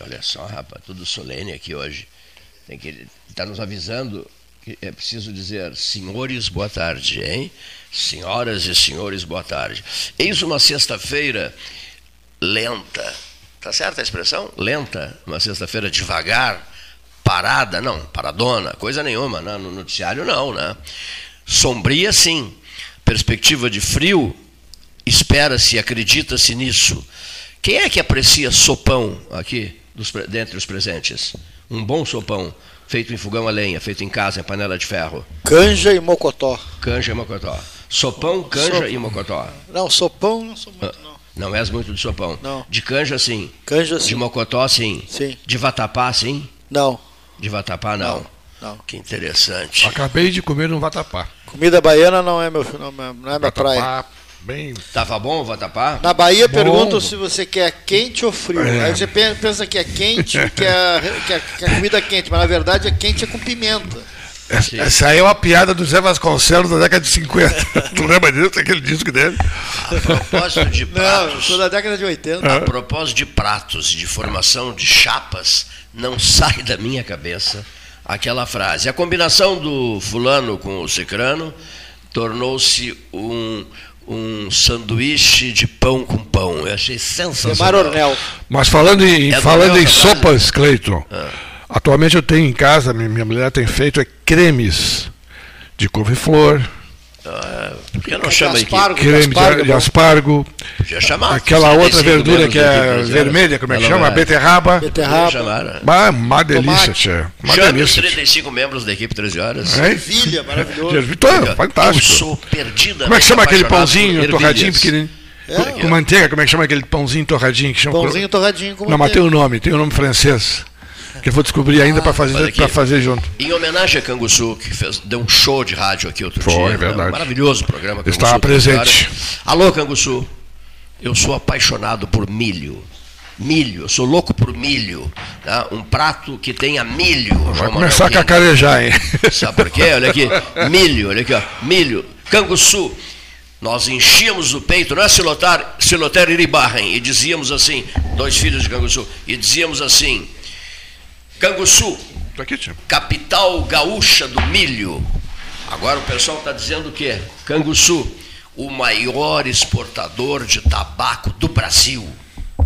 Olha só, rapaz, tudo solene aqui hoje. Tem que está nos avisando que é preciso dizer senhores, boa tarde, hein? Senhoras e senhores, boa tarde. Eis uma sexta-feira lenta. Tá certa a expressão? Lenta, uma sexta-feira devagar, parada, não, paradona, coisa nenhuma, né? no noticiário não, né? Sombria sim. Perspectiva de frio, espera-se, acredita-se nisso. Quem é que aprecia sopão aqui? dos, dentre os presentes. Um bom sopão, feito em fogão a lenha, feito em casa, em panela de ferro. Canja e mocotó. Canja e mocotó. Sopão, canja e mocotó. Não, sopão não sou muito, não. Não és muito de sopão. Não. De canja, sim. Canja, sim. De mocotó, sim. Sim. De vatapá, sim. Não. De vatapá, não. Não. não. Que interessante. Acabei de comer um vatapá. Comida baiana não é meu, não é, não é minha praia. Bem... Tava bom o vatapá? Na Bahia perguntam se você quer quente ou frio. É. Aí você pensa que é quente, que é, que, é, que é comida quente, mas na verdade é quente é com pimenta. Essa, essa aí é uma piada do Zé Vasconcelos da década de 50. tu lembra disso? Aquele disco dele? A propósito de pratos. Não, sou da década de 80. A propósito de pratos, de formação de chapas, não sai da minha cabeça aquela frase. A combinação do fulano com o cicrano tornou-se um, um sanduíche de pão com pão. Eu achei sensacional. Ornel. Mas falando em, é falando em sopas, Cleiton, ah. atualmente eu tenho em casa, minha mulher tem feito é cremes de couve-flor, ah, por que não chama aspargo, creme de aspargo? De aspargo Podia chamar. Aquela outra verdura que é vermelha, como é que chama? É. Beterraba. Beterraba. Ah, uma delícia, tia. Uma Chame delícia. os 35 membros da equipe 13 horas. É? Ervilha, maravilhoso. Vitória, fantástico. Eu sou perdida. Como é que chama aquele pãozinho torradinho pequenininho? É, com manteiga, como é que chama aquele pãozinho torradinho? Que chama pãozinho torradinho com manteiga. Não, mas tem um nome, tem um nome francês que eu vou descobrir ainda ah, para fazer, para fazer junto. Em homenagem a Canguçu, que fez, deu um show de rádio aqui outro Foi, dia. Foi, é verdade. Né? Maravilhoso programa. Canguçu, Estava presente. Alô, Canguçu. Eu sou apaixonado por milho. Milho, eu sou louco por milho. Tá? Um prato que tenha milho. Vai João começar a cacarejar, hein? Sabe por quê? Olha aqui. Milho, olha aqui, ó. Milho. Canguçu. Nós enchíamos o peito, não é Silotar, Silotar Iribarren, e dizíamos assim, dois filhos de Canguçu, e dizíamos assim, Canguçu, aqui, capital gaúcha do milho. Agora o pessoal está dizendo o quê? Canguçu, o maior exportador de tabaco do Brasil.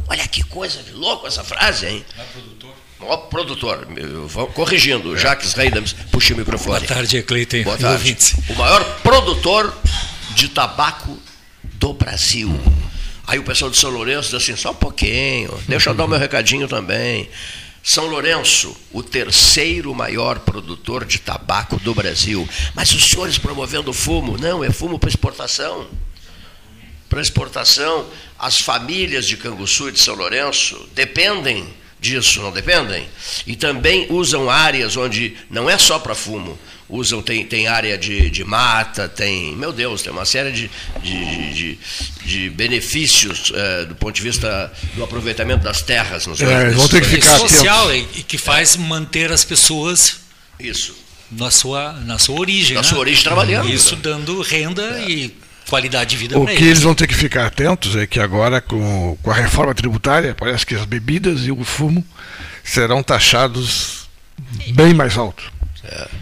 Olha que coisa de louco essa frase, hein? É produtor. Ó, produtor, vou corrigindo, é. Jacques Reidams, puxa o microfone. Boa tarde, Cleiton. Boa tarde. O maior produtor de tabaco do Brasil. Aí o pessoal de São Lourenço diz assim, só um pouquinho, deixa eu dar o meu recadinho também. São Lourenço, o terceiro maior produtor de tabaco do Brasil. Mas os senhores promovendo fumo? Não, é fumo para exportação. Para exportação, as famílias de Canguçu e de São Lourenço dependem disso, não dependem? E também usam áreas onde não é só para fumo, usam, tem, tem área de, de mata, tem, meu Deus, tem uma série de, de, de, de benefícios é, do ponto de vista do aproveitamento das terras nos é, vão ter que ficar social e que faz é. manter as pessoas isso na sua, na sua origem. Na né? sua origem trabalhando. Isso dando renda e qualidade de vida O que eles. eles vão ter que ficar atentos é que agora, com, com a reforma tributária, parece que as bebidas e o fumo serão taxados bem mais alto.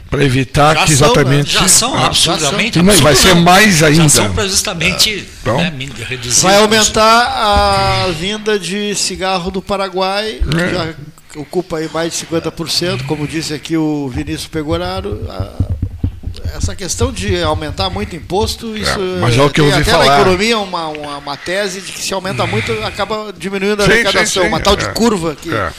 Para evitar Já que são, exatamente. Já são Ah, absurdamente. Mas vai absurdo, ser não. mais ainda. Já são para justamente Então. né. Vai aumentar a vinda de cigarro do Paraguai, que É. já ocupa aí mais de 50%, como disse aqui o Vinícius Pegoraro. A- Essa questão de aumentar muito imposto, isso mas é o que eu ouvi até na falar. economia uma, uma, uma tese de que se aumenta muito acaba diminuindo a Sim, arrecadação, sim, sim, uma tal de é. curva que, É.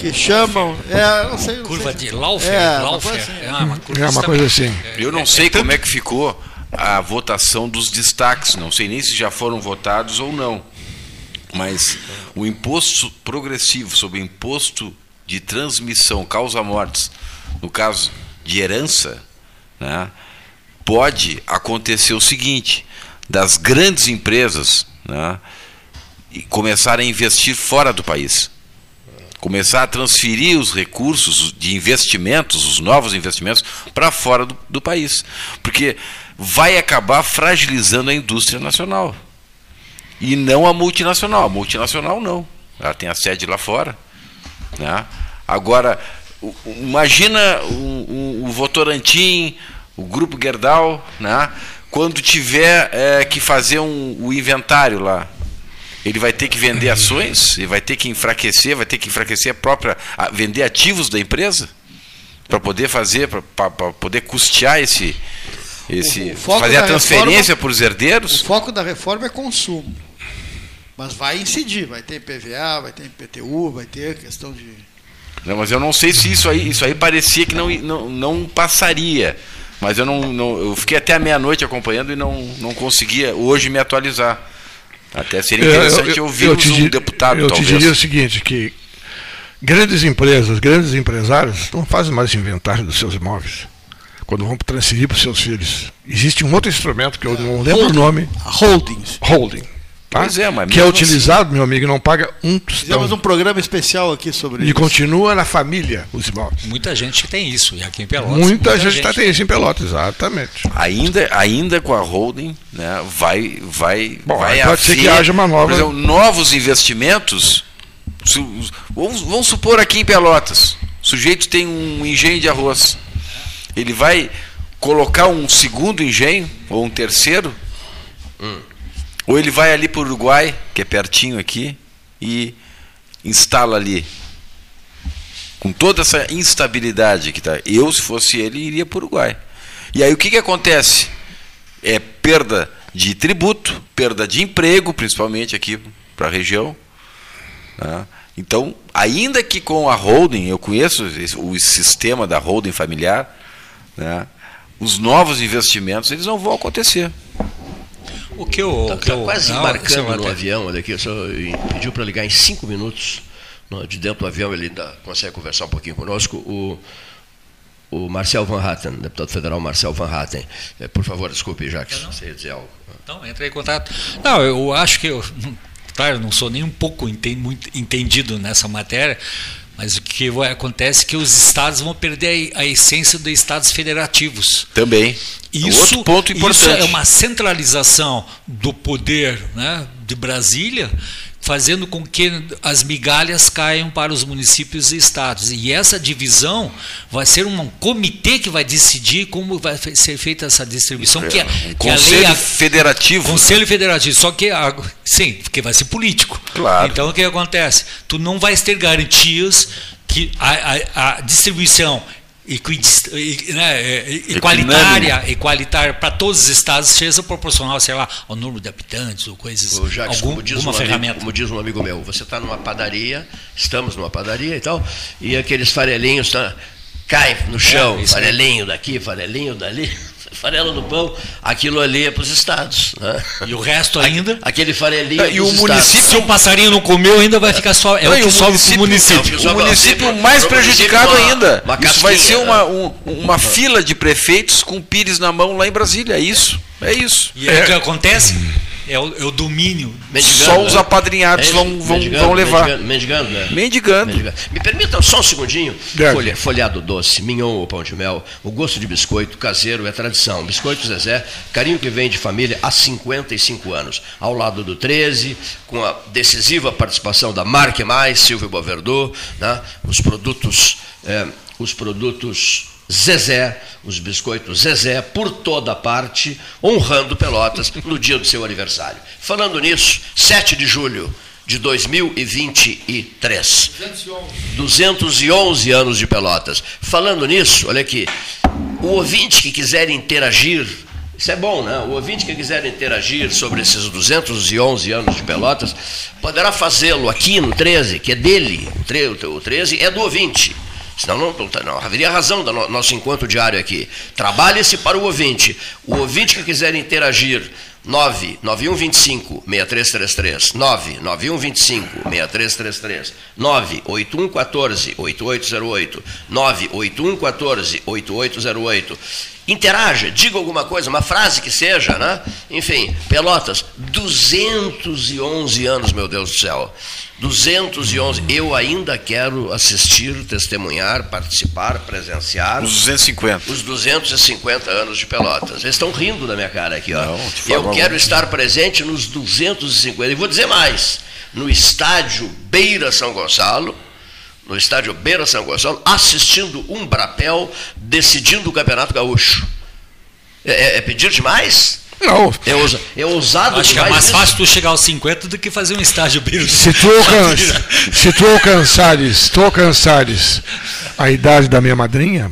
que chamam. É, não sei, não Curva sei. de Laufer. É, uma Laufer. coisa assim. É uma, curva É uma coisa assim. Eu não sei como é que ficou a votação dos destaques, não sei nem se já foram votados ou não. Mas o imposto progressivo sobre imposto de transmissão causa mortes, no caso de herança, né, pode acontecer o seguinte: das grandes empresas né, começarem a investir fora do país começar a transferir os recursos de investimentos, os novos investimentos, para fora do, do país. Porque vai acabar fragilizando a indústria nacional. E não a multinacional. A multinacional não. Ela tem a sede lá fora. Né? Agora, imagina o, o, o Votorantim, o Grupo Gerdau, né? quando tiver eh, que fazer um, o inventário lá. Ele vai ter que vender ações, ele vai ter que enfraquecer, vai ter que enfraquecer a própria. a- vender ativos da empresa para poder fazer, para poder custear esse. esse O- o foco fazer a transferência para os O herdeiros. foco da reforma é consumo. Mas vai incidir, vai ter PVA, vai ter IPTU, vai ter questão de. Não, mas eu não sei se isso aí, isso aí parecia que não, não, não passaria. Mas eu não, não- eu fiquei até a meia-noite acompanhando e não, não conseguia hoje me atualizar. Até seria interessante ouvirmos te um di- deputado, eu talvez. te diria o seguinte, que grandes empresas, grandes empresários não fazem mais inventário dos seus imóveis. Quando vão transferir para os seus filhos. Existe um outro instrumento que eu não lembro o nome, Holdings. holding. Tá? Pois é, mas que é utilizado, meu amigo, não paga um Fizemos tostão. um programa especial aqui sobre E isso. continua na família os imóveis. Muita gente tem isso. E aqui em Pelotas. Muita, gente está tendo isso em Pelotas, exatamente. Ainda, ainda com a holding, né, vai, vai, Bom, vai pode ser que haver, haja uma nova- por exemplo, novos investimentos. Su- Vamos, vamos supor aqui em Pelotas, o sujeito tem um engenho de arroz. Ele vai colocar um segundo engenho ou um terceiro, ou ele vai ali para o Uruguai, que é pertinho aqui, e instala ali. Com toda essa instabilidade que está. Eu, se fosse ele, iria para o Uruguai. E aí o que, que acontece? É perda de tributo, perda de emprego, principalmente aqui para a região. né? Então, ainda que com a holding, eu conheço o sistema da holding familiar, né? os novos investimentos eles não vão acontecer. O que eu. Está eu- Tá quase não, embarcando sei no avião, olha aqui, o senhor pediu para ligar em cinco minutos. De dentro do avião ele ainda consegue conversar um pouquinho conosco. O, o Marcel Van Hatten, deputado federal Marcel Van Hatten. Eh, Por favor, desculpe, Jacques, você ia dizer algo. Então, entra em contato. Não, eu acho que eu, tá, eu não sou nem um pouco entendido nessa matéria, mas o que vai- acontece é que os estados vão perder a, a essência dos estados federativos. Também. Isso, Outro ponto importante. isso é uma centralização do poder né, de Brasília, fazendo com que as migalhas caiam para os municípios e estados. E essa divisão vai ser um comitê que vai decidir como vai ser feita essa distribuição, que, a- Um que a lei conselho a- federativo. Conselho Federativo, só que a- sim, porque vai ser político. Claro. Então o que acontece? Tu não vais ter garantias que a, a- a distribuição equidist- né, igualitária para todos os estados seja proporcional, sei lá, ao número de habitantes ou coisas, Ô, Jacques, algum, como, diz alguma um amigo, ferramenta. como diz um amigo meu, você está numa padaria, estamos numa padaria e tal, e aqueles farelinhos tá, caem no chão, É, farelinho daqui, farelinho dali, farelo do pão, aquilo ali é para os estados. Né? E o resto ainda, Aquele farelinho É, e o município- estados. se o passarinho não comeu, ainda vai ficar só, é Não, o que o sobe para o município- município. O município mais prejudicado uma- ainda. uma Isso vai ser casquinha, uma, né? um- uma fila de prefeitos com pires na mão lá em Brasília. É isso. É isso. E aí o que acontece? É o, é o domínio. Mendigando, Só os né? apadrinhados É vão, vão, Mendigando, vão levar. Mendigando, mendigando, né? Mendigando. Mendigando. Me permitam só um segundinho. Folha- folhado doce, mignon ou pão de mel, o gosto de biscoito caseiro é tradição. Biscoito Zezé, carinho que vem de família há 55 anos. Ao lado do 13, com a decisiva participação da Marque Mais, Silvio Boverdô, né? os produtos, eh, os produtos Zezé, os biscoitos Zezé, por toda parte, honrando Pelotas no dia do seu aniversário. Falando nisso, 7 de julho de 2023. 211 anos de Pelotas. Falando nisso, olha aqui, o ouvinte que quiser interagir, isso é bom, né? O ouvinte que quiser interagir sobre esses 211 anos de Pelotas, poderá fazê-lo aqui no 13, que é dele. O 13 é do ouvinte. Senão não, não, não haveria razão do no- nosso encontro diário aqui. Trabalhe-se para o ouvinte. O ouvinte que quiser interagir, 99125 6333, 99125 6333, 98114 8808, 98114 8808. Interaja, diga alguma coisa, uma frase que seja, né? Enfim, Pelotas, 211 anos, meu Deus do céu. 211. Eu ainda quero assistir, testemunhar, participar, presenciar Os 250. os 250 anos de Pelotas. Eles estão rindo da minha cara aqui, ó. Não, Eu quero alguma. estar presente nos 250. E vou dizer mais: no estádio Beira São Gonçalo, no estádio Beira São Gonçalo, assistindo um brapel decidindo o Campeonato Gaúcho. É, é- é pedir demais? Não, É, ousa- é ousado Acho que é mais isso? fácil tu chegar aos 50 do que fazer um estágio bíblico. se tu, alcan se tu alcançares, tu alcançares a idade da minha madrinha,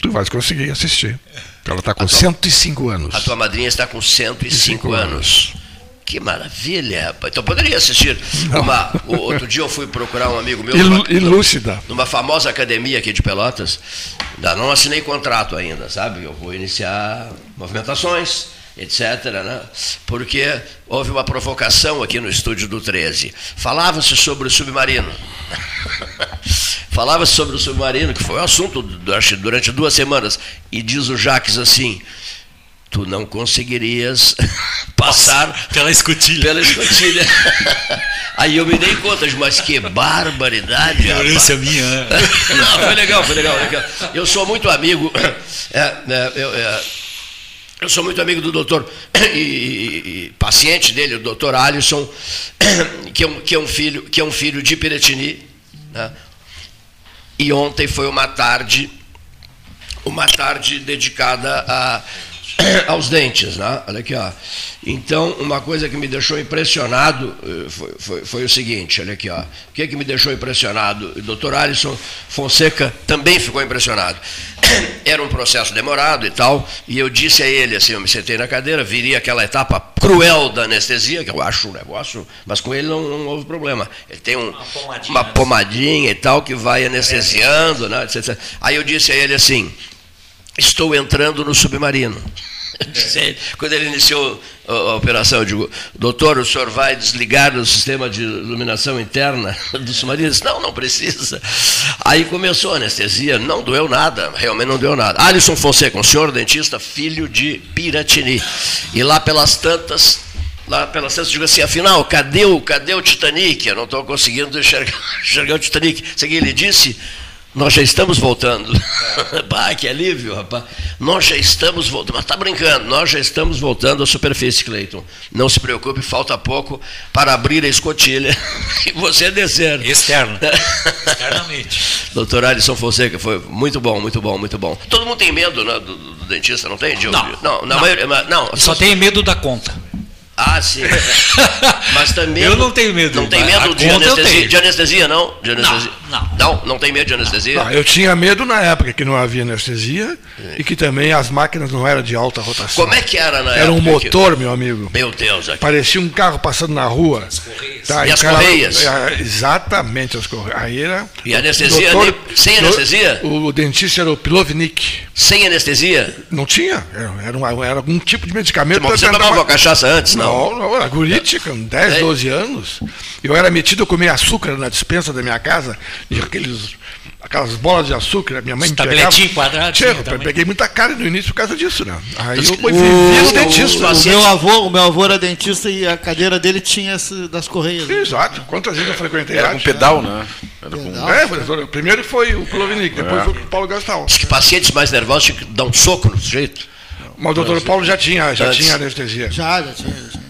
tu vais conseguir assistir. Ela está com 105 anos. A tua madrinha está com 105 105 anos. Que maravilha, rapaz. Então poderia assistir. Uma, o- outro dia eu fui procurar um amigo meu. E, numa- lu- e lúcida. numa famosa academia aqui de Pelotas. Ainda não assinei contrato ainda, sabe? Eu vou iniciar movimentações, etc. Né? Porque houve uma provocação aqui no estúdio do 13. Falava-se sobre o submarino. Falava-se sobre o submarino, que foi um assunto durante, duas semanas. E diz o Jaques assim: tu não conseguirias passar Pela escotilha. pela escotilha. Aí eu me dei conta, mas que barbaridade. Ignorância minha. Não, foi legal, foi legal, legal. Eu sou muito amigo. é, é, eu, é, eu sou muito amigo do doutor e, e- e paciente dele, o doutor Alisson, que é um, que é um filho, que é um filho de Piratini. né? E ontem foi uma tarde, uma tarde dedicada a, aos dentes, né? Olha aqui, ó. Então, uma coisa que me deixou impressionado eh, foi, foi, foi o seguinte, olha aqui, ó. O que, que me deixou impressionado? O doutor Alisson Fonseca também ficou impressionado. Era um processo demorado e tal, e eu disse a ele, assim, eu me sentei na cadeira, viria aquela etapa cruel da anestesia, que eu acho um negócio, mas com ele não, não houve problema. Ele tem um, pomadinha, uma né? pomadinha e tal, que vai anestesiando, né? etc. Aí eu disse a ele assim, estou entrando no submarino. Ele, Quando ele iniciou a, a operação, eu digo, doutor, o senhor vai desligar o sistema de iluminação interna do submarino? Ele disse, não, não precisa. Aí começou a anestesia, não doeu nada, realmente não doeu nada. Alisson Fonseca, um senhor dentista, filho de Piratini. E lá pelas tantas, lá pelas tantas, eu digo assim, afinal, cadê o, cadê o Titanic? Eu não estou conseguindo enxergar, enxergar o Titanic. Isso aqui ele disse, nós já estamos voltando. Pá, que alívio, rapaz. Nós já estamos voltando. Mas está brincando, nós já estamos voltando à superfície, Cleiton. Não se preocupe, falta pouco para abrir a escotilha e você descer. Externo. Externamente. Doutor Alisson Fonseca, foi muito bom, muito bom, muito bom. Todo mundo tem medo né, do, do dentista, não tem, Diogo? Não, não, na não. maioria. Não, Só tenho medo da conta. Ah, sim. Mas também. Eu não tenho medo. Não tem medo de anestesia, de anestesia, não? De anestesia. não. Não, não tem medo de anestesia? Não, eu tinha medo na época que não havia anestesia e que também as máquinas não eram de alta rotação. Como é que era na Era um época que- motor, meu amigo. Meu Deus, aqui. Parecia um carro passando na rua. Tá, E o as correias? É, exatamente, as correias. Aí era. E anestesia, doutor- nem- sem anestesia? O dentista era o Pilovnik. Sem anestesia? Não tinha. Era, era, uma- era algum tipo de medicamento. Mas você pra tomava uma cachaça antes, não? Não, não, era gurite, com 10, É. 12 anos. Eu era metido a comer açúcar na dispensa da minha casa, e aqueles, aquelas bolas de açúcar, minha mãe me Tabletinho pegava. quadrado, Tchê, tinha eu peguei muita cara no início por causa disso, né? Aí eu fui O, vivi no o- dentista. o meu avô, o meu avô era dentista e a cadeira dele tinha esse das correias. né? Exato. Quantas vezes eu frequentei Era com pedal, né? Era com... Pedal. É, professor, primeiro foi o Plovinic, depois foi o Paulo Gastal. Diz que pacientes mais nervosos tinham que dar um soco no sujeito. Mas o doutor Paulo já tinha, já Antes. tinha anestesia. Já, já tinha. Já tinha.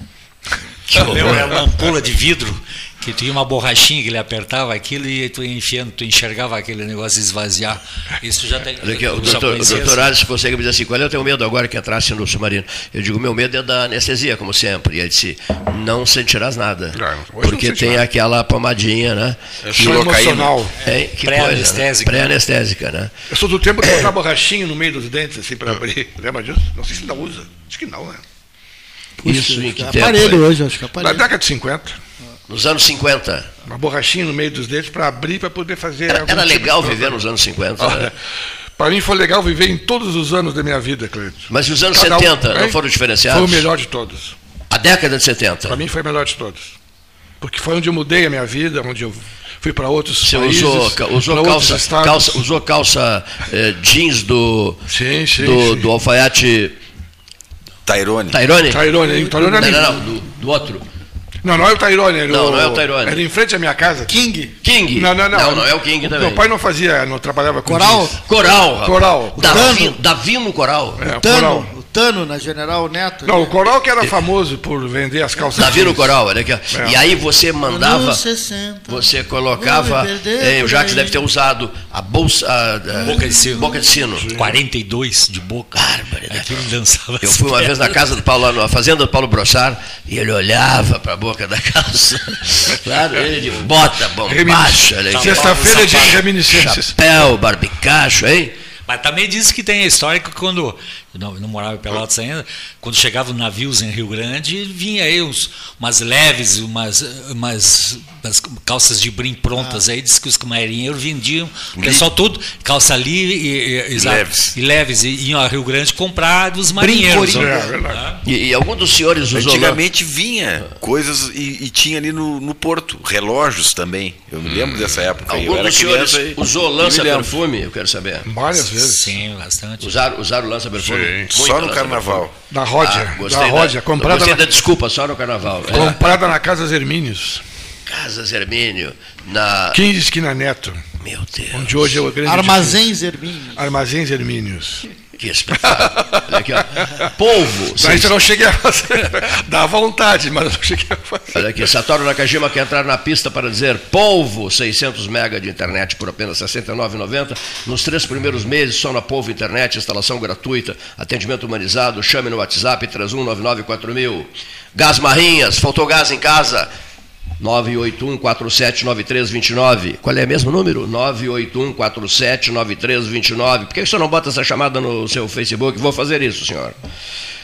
Que O meu era uma ampula de vidro que tinha uma borrachinha que ele apertava aquilo e tu ia enfiando, tu enxergava aquele negócio esvaziar. Isso já tem. Olha aqui, o doutor, o doutor? Alisson consegue me dizer assim, qual é o teu medo agora que entrasse no submarino? Eu digo, meu medo é da anestesia, como sempre. E ele disse, não sentirás nada. Não, hoje não porque tem nada. aquela pomadinha, né? É xilocaína. emocional. É, que Pré-anestésica. coisa, né? Pré-anestésica, né? Eu sou do tempo de botar borrachinha no meio dos dentes, assim, para abrir. Lembra disso? Não sei se ainda usa. Acho que não, né? Isso em que tempo? aparelho foi? hoje, acho que é Na aparelho. década de 50, Nos anos 50. uma borrachinha no meio dos dentes para abrir, para poder fazer. Era, era tipo legal viver nos anos 50, né? Para mim foi legal viver em todos os anos da minha vida, Cleito. Mas os anos Cada um, 70 não hein? foram diferenciados? Foi o melhor de todos. A década de 70. Para mim foi o melhor de todos. Porque foi onde eu mudei a minha vida, onde eu fui para outros Você países, usou, usou calça, calça, usou calça eh, jeans do, Sim, sim. do, sim. do alfaiate Tyrone. Tyrone? Tyrone, Tyrone é Não, amigo. não, não, do, do outro. Não, não é o Tyrone. Era Não, o, não é o Tyrone. Era em frente à minha casa. King. King? Não, não, não. Não, não é o King também. Meu pai não fazia, não trabalhava com Coral? jeans. Coral. rapaz. Coral. Davi. Davi no Coral. É, Tano, coral. Tano na General Neto. Não, o Coral que era famoso por vender as calças Davi no. Coral, olha aqui. É. E aí você mandava, Anos 60. você colocava, eh, o Jacques deve ter usado a bolsa, a, a- Boca de sino. boca de sino. 42 de boca. Barbaridade. Aquilo dançava. Eu fui uma vez na casa do Paulo, na fazenda do Paulo Brossard, e ele olhava para a boca da calça. Claro, ele de bota, bombacha. Sexta-feira é de reminiscências. chapéu, barbicacho, hein? Mas também diz que tem a história que quando eu não, não morava em Pelotas ainda, quando chegavam navios em Rio Grande, vinha aí uns, umas leves, umas, umas, umas calças de brim prontas aí, diz que os marinheiros vendiam, o pessoal todo, calça livre e, e, exato, leves. e leves, e iam a Rio Grande comprar dos marinheiros. coringa. É, verdade. E, e algum dos senhores usou. Antigamente vinha coisas e, e tinha ali no, no porto, relógios também. Eu me lembro dessa época. Algum dos senhores e- usou e me lança lembro. perfume? Eu quero saber. Várias vezes. Sim, bastante. Usaram, usaram lança perfume? Sim. Só no carnaval. Da Ródia. Ah, da gostei Ródia. Comprada, gostei na, da desculpa, só no carnaval. É. comprada na Casa Hermínios. Casas Hermínio, na. 15 esquina Neto. Meu Deus. Onde hoje é o grande Armazéns Hermínio. edifício. Armazéns Hermínios. Que espetáculo. Olha aqui, ó. Polvo. Mas isso eu não cheguei a fazer. Dá vontade, mas eu não cheguei a fazer. Olha aqui, Satoru Nakajima quer entrar na pista para dizer Polvo, 600 mega de internet por apenas R$ 69,90. Nos três primeiros meses, só na Polvo Internet, instalação gratuita, atendimento humanizado, chame no WhatsApp 31994000. Gás Marrinhas, faltou gás em casa? 981-479329. Qual é mesmo o número? 981-479329. Por que senhor não bota essa chamada no seu Facebook? Vou fazer isso, senhor.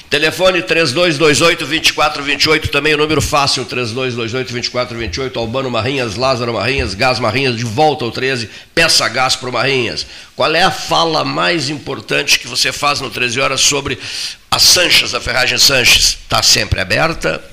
Telefone 3228-2428, também o número fácil, 3228-2428, Albano Marrinhas, Lázaro Marrinhas, Gás Marrinhas, de volta ao 13, peça gás para o Marrinhas. Qual é a fala mais importante que você faz no 13 Horas sobre a Sanches, a ferragem Sanches? Está sempre aberta,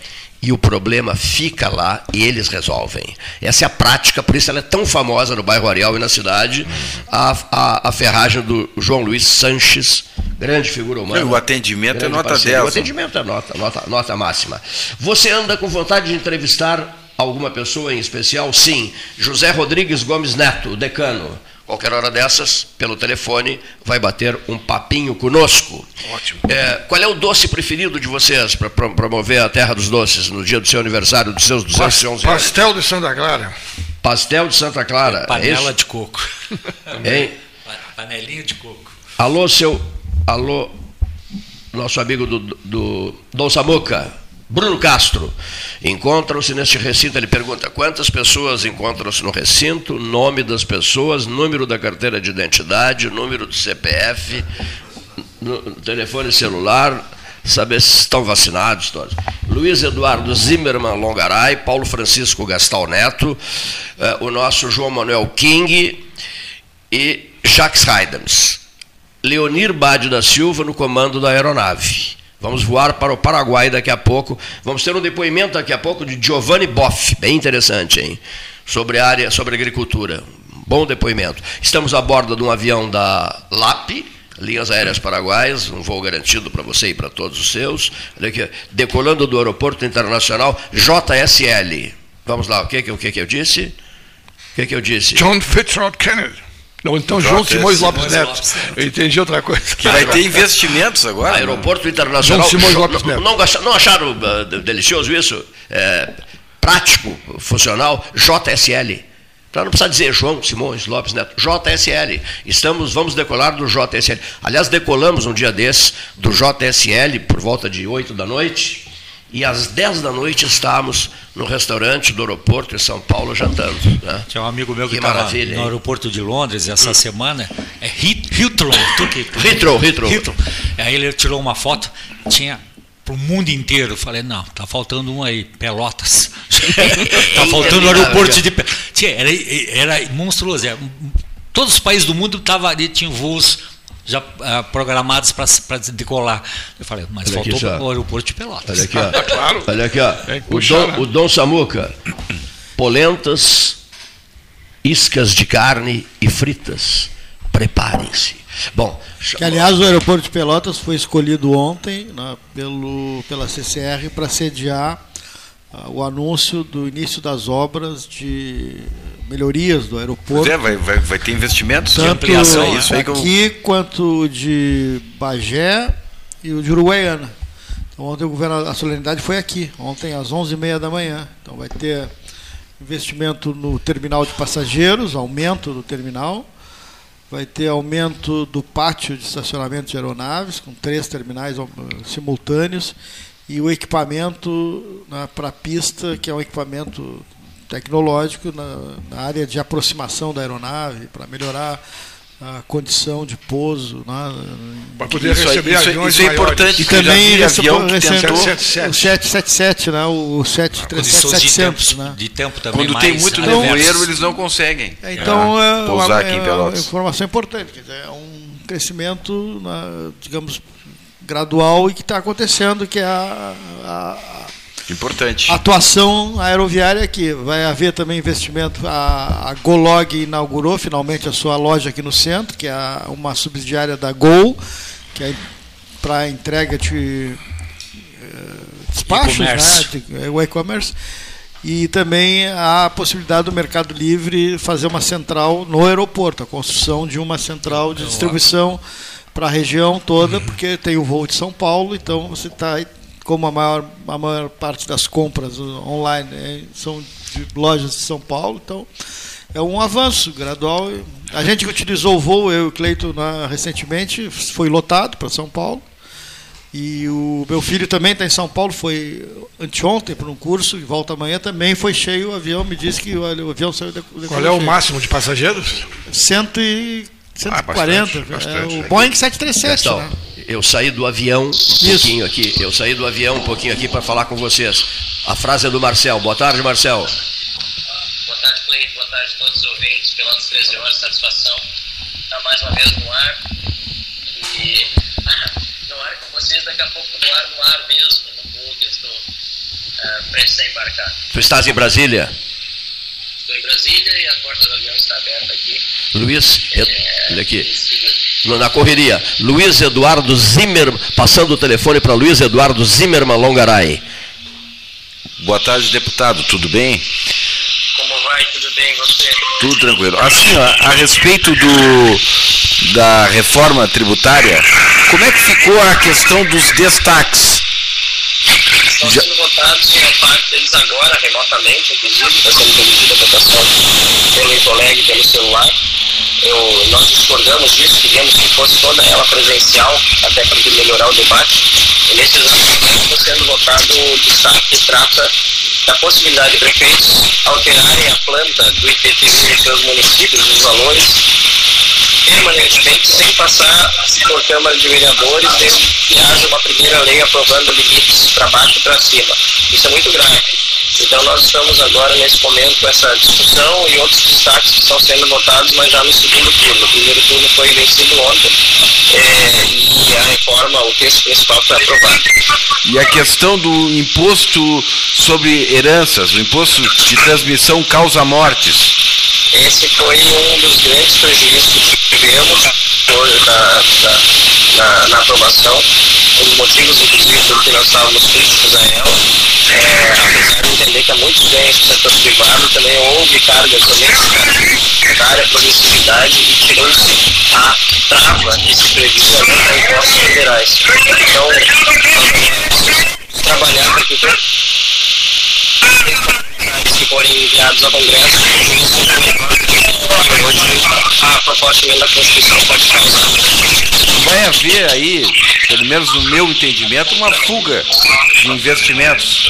e o problema fica lá e eles resolvem. Essa é a prática, por isso ela é tão famosa no bairro Areal e na cidade, a, a, a ferragem do João Luiz Sanches, grande figura humana. O atendimento é nota parceiro. 10. O atendimento é nota, nota, nota máxima. Você anda com vontade de entrevistar alguma pessoa em especial? Sim. José Rodrigues Gomes Neto, decano. Qualquer hora dessas, pelo telefone, vai bater um papinho conosco. Ótimo. É, qual é o doce preferido de vocês para promover a Terra dos Doces no dia do seu aniversário, dos seus 211 anos? Pastel de Santa Clara. Pastel de Santa Clara. é Panela isso? de coco. Hein? Panelinha de coco. Alô, seu. Alô, nosso amigo do, do Dom Samuca, Bruno Castro. Encontram-se neste recinto, ele pergunta quantas pessoas encontram-se no recinto, nome das pessoas, número da carteira de identidade, número do CPF, telefone celular, saber se estão vacinados todos. Luiz Eduardo Zimmermann Longaray, Paulo Francisco Gastal Neto, eh, o nosso João Manuel King e Jacques Haidams. Leonir Bade da Silva no comando da aeronave. Vamos voar para o Paraguai daqui a pouco. Vamos ter um depoimento daqui a pouco de Giovanni Boff, bem interessante, hein? Sobre a área, sobre agricultura. Bom depoimento. Estamos a bordo de um avião da LAP, Linhas Aéreas Paraguaias, um voo garantido para você e para todos os seus. Aqui, decolando do Aeroporto Internacional JSL. Vamos lá, o que, o que, que eu disse? O que, que eu disse? John Fitzgerald Kennedy. Não, então João Simões Lopes Neto. Eu entendi outra coisa. Que vai ter investimentos agora. Aeroporto Internacional. João Simões Lopes Neto. Não, não acharam uh, delicioso isso? É, prático, funcional, JSL. Para não precisar dizer João Simões Lopes Neto, JSL. Estamos, vamos decolar do JSL. Aliás, decolamos um dia desses do JSL por volta de 8 da noite. E às 10 da noite estávamos no restaurante do aeroporto em São Paulo jantando. Né? Tinha um amigo meu que, estava no hein? aeroporto de Londres essa hum. semana, é Heathrow. Heathrow, Heathrow. Heathrow. Aí ele tirou uma foto, tinha para o mundo inteiro. Falei, não, tá faltando um aí, Pelotas. tá faltando o aeroporto de Pelotas. Era, era monstruoso. Era, todos os países do mundo tava ali, tinham voos já uh, programados para decolar. Eu falei, mas Olha faltou aqui, o aeroporto de Pelotas. Olha aqui, ó. claro. Olha aqui, ó. É, o, Dom, o Dom Samuca, polentas, iscas de carne e fritas. Preparem-se. Bom, que aliás o aeroporto de Pelotas foi escolhido ontem né, pelo, pela CCR para sediar uh, o anúncio do início das obras de melhorias do aeroporto. É, vai, vai, vai ter investimentos tanto de ampliação, isso aí aqui eu... quanto de Bagé e o de Uruguaiana. Então, ontem o governo, a solenidade foi aqui, ontem às 11h30 da manhã. Então vai ter investimento no terminal de passageiros, aumento do terminal, vai ter aumento do pátio de estacionamento de aeronaves, com três terminais simultâneos, e o equipamento né, para a pista, que é um equipamento tecnológico na, na área de aproximação da aeronave, para melhorar a condição de pouso. Né? Para poder isso, receber isso, aviões isso é importante. E também avião que tentou... o 777, né? o 737 né? de tempo também Quando mais tem muito nevoeiro, eles não conseguem é, então, é, é pousar aqui em Pelotas. É uma informação importante. Quer dizer, é um crescimento, né, digamos, gradual e que está acontecendo, que é a, a Importante. Atuação aeroviária aqui. Vai haver também investimento. A, a Golog inaugurou finalmente a sua loja aqui no centro, que é uma subsidiária da Gol, que é para entrega de uh, despachos, né, de, o e-commerce. E também a possibilidade do Mercado Livre fazer uma central no aeroporto, a construção de uma central de distribuição para a região toda, porque tem o voo de São Paulo, então você está como a maior, a maior parte das compras online né, são de lojas de São Paulo, então é um avanço gradual. A gente que utilizou o voo, eu e o Cleito, né, recentemente, foi lotado para São Paulo. E o meu filho também está em São Paulo, foi anteontem para um curso, e volta amanhã também foi cheio o avião, me disse que o avião saiu de, de Qual é o máximo de passageiros? 140. Ah, bastante, bastante. É, o Boeing 737. Né? Eu saí do avião um Isso. pouquinho aqui. Eu saí do avião um pouquinho aqui para falar com vocês. A frase é do Marcel. Boa tarde, Marcel. Boa tarde, Cleito. Boa tarde a todos os ouvintes. Pelas 13 horas, satisfação estar mais uma vez no ar. E no ar com vocês, daqui a pouco no ar, no ar mesmo, no voo que eu estou uh, prestes a embarcar. Tu estás em Brasília? Estou em Brasília e a porta do avião está aberta aqui. Luiz, é, olha aqui na correria. Luiz Eduardo Zimmermann, passando o telefone para Luiz Eduardo Zimmermann Longaray. Boa tarde, deputado, tudo bem? Como vai? Tudo bem, você? Tudo tranquilo. Assim, ó, a respeito do, da reforma tributária, como é que ficou a questão dos destaques? Estão sendo votados uma parte deles agora, remotamente, inclusive, está sendo conduzida a votação pelo colega e pelo celular eu, nós discordamos disso, queríamos que fosse toda ela presencial, até para melhorar o debate. E nesse exato momento está sendo votado o destaque que trata da possibilidade de prefeitos alterarem a planta do IPTU em seus municípios, os valores, permanentemente, sem passar por Câmara de Vereadores, desde que haja uma primeira lei aprovando limites para baixo e para cima. Isso é muito grave. Então nós estamos agora nesse momento com essa discussão e outros destaques que estão sendo votados, mas já no segundo turno. O primeiro turno foi vencido ontem é, e a reforma, o texto principal foi aprovado. E a questão do imposto sobre heranças, o imposto de transmissão causa mortes. Esse foi um dos grandes prejuízos que tivemos na, na, na, na aprovação, um dos motivos, inclusive, por que nós estávamos críticos a ela. É, apesar de entender que há muitos ganhos do setor privado, também houve cargas necessárias, progressividade e tirou-se a trava que se previa a impostos federais. Então, trabalhar para que que forem enviados ao Congresso, hoje a proposta de emenda à Constituição pode causar. Vai haver aí, pelo menos no meu entendimento, uma fuga de investimentos.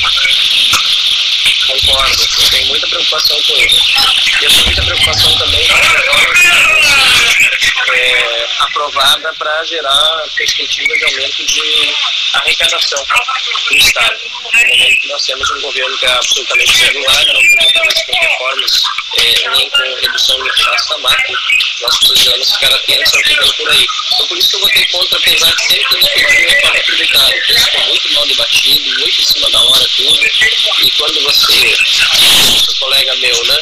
Concordo, tenho muita preocupação com isso. E eu tenho muita preocupação também com a é, aprovada para gerar perspectiva de aumento de arrecadação do Estado. No momento nós temos um governo que é absolutamente irregular, não tem reformas é, nem com redução de impostos da máquina, nós precisamos ficar atentos ao que vem por aí. Então, por isso que eu votei contra, apesar de sempre defender a reforma tributária. O texto foi muito mal debatido, muito em cima da hora tudo, e quando você, um colega meu, né,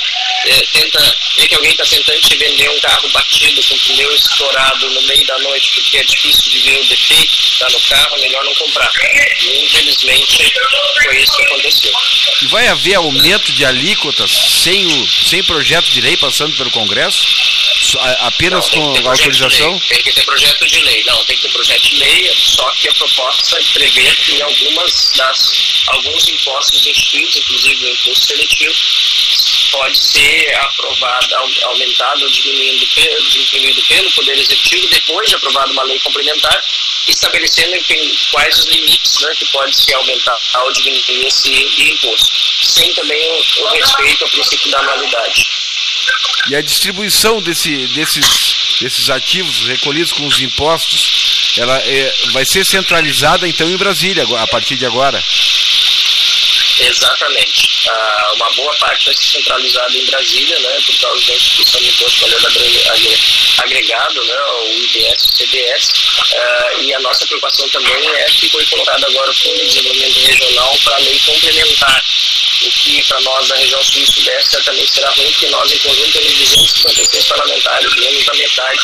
é, tenta ver que alguém está tentando te vender um carro batido com pneu estourado no meio da noite porque é difícil de ver o defeito que está no carro, é melhor não comprar. E, infelizmente, foi isso que aconteceu. E vai haver aumento de alíquotas sem, o, sem projeto de lei passando pelo Congresso? Apenas não, com autorização? Tem que ter projeto de lei. Não, tem que ter projeto de lei, só que a proposta prevê que algumas das, alguns impostos instituídos, inclusive o imposto seletivo, pode ser aprovado, aumentado ou diminuído, diminuído pelo Poder Executivo depois de aprovada uma lei complementar, estabelecendo quais os limites né, que pode se aumentar ou diminuir esse imposto, sem também o respeito ao princípio da anualidade. E a distribuição desse, desses, desses ativos recolhidos com os impostos, ela é, vai ser centralizada então em Brasília a partir de agora? Exatamente. Ah, uma boa parte vai ser centralizada em Brasília, né, por causa da instituição do imposto de valor agregado, né, o IBS e CBS, ah, e a nossa preocupação também é que foi colocado agora o Fundo de Desenvolvimento Regional para a lei complementar, o que para nós da região sul e sudeste certamente será ruim, porque nós em conjunto temos 256 parlamentares, menos da metade,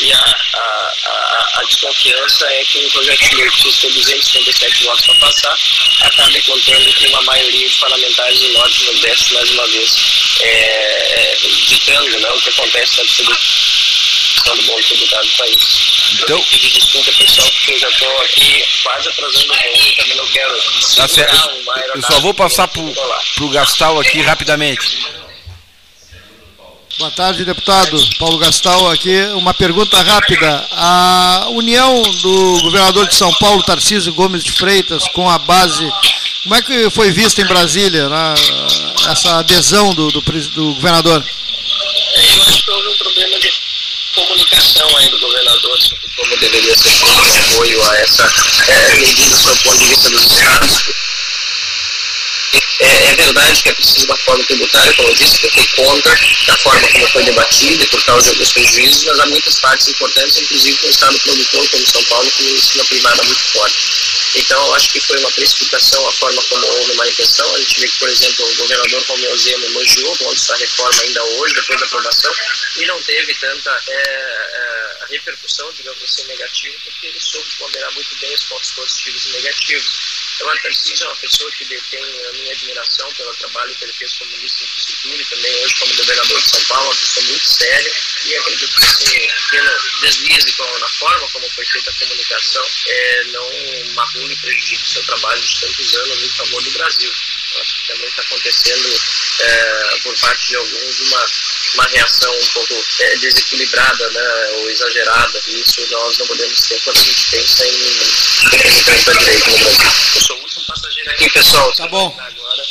e a, a, a, a desconfiança é que um projeto de lei precisa ter 257 votos para passar, acabe contando com uma maioria de parlamentares do Norte e Nordeste, mais uma vez, é, ditando né, o que acontece na distribuição do bom tributário do país. Então, eu pedir desculpa, pessoal, porque eu já estou aqui quase atrasando o voo e também não quero tá certo. Eu só vou passar para o Gastal aqui rapidamente. Boa tarde, deputado Paulo Gastal. Aqui uma pergunta rápida. A união do governador de São Paulo, Tarcísio Gomes de Freitas, com a base como é que foi vista em Brasília né, essa adesão do, do, do governador? É, eu acho que houve um comunicação aí do governador sobre como deveria ser feito o apoio a essa é, medida do ponto de vista dos estados. É, é, verdade que é preciso uma forma tributária, como eu disse, porque conta da forma como foi debatida e por causa de alguns prejuízos, mas há muitas partes importantes, inclusive com o Estado produtor, como São Paulo, com uma ensino privada muito forte. Então, eu acho que foi uma precipitação a forma como houve a manifestação. A gente vê que, por exemplo, o governador Romeu Zema elogiou onde está a reforma ainda hoje, depois da aprovação, e não teve tanta é, é, repercussão, digamos assim, negativa, porque ele soube ponderar muito bem os pontos positivos e negativos. Então, Tarcísio é uma pessoa que detém a minha admiração pelo trabalho que ele fez como ministro da Infraestrutura e também hoje como governador de São Paulo, uma pessoa muito séria, e acredito que um pequeno deslize na forma como foi feita a comunicação é, não macule e prejudique o seu trabalho de tantos anos em favor do Brasil. Eu acho que também está acontecendo é, por parte de alguns uma, uma reação um pouco é, desequilibrada né, ou exagerada. E isso nós não podemos ter quando a gente pensa em representantes da direita no Brasil. Eu sou o último passageiro aqui, pessoal. Tá bom.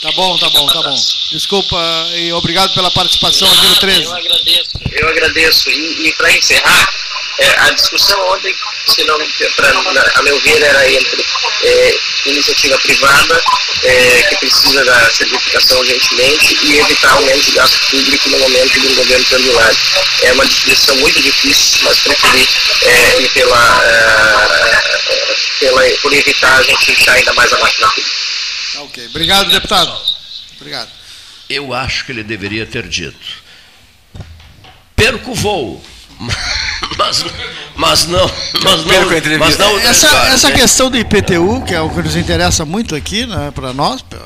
Tá bom, tá bom, tá bom. Desculpa e obrigado pela participação aqui no 13. Eu agradeço, eu agradeço. E, e para encerrar, é, a discussão ontem se não, pra, na, a meu ver, era entre é, iniciativa privada, é, que precisa da certificação urgentemente, e evitar aumento de gasto público no momento de um governo pendular. É uma decisão muito difícil, mas preferi é, ir pela, é, pela, por evitar a gente inchar ainda mais a máquina pública. Ok, obrigado, deputado. Obrigado. Eu acho que ele deveria ter dito. Perco o voo. Mas, mas não, mas não, mas não Essa, essa né? questão do IPTU, que é o que nos interessa muito aqui, né, para nós, para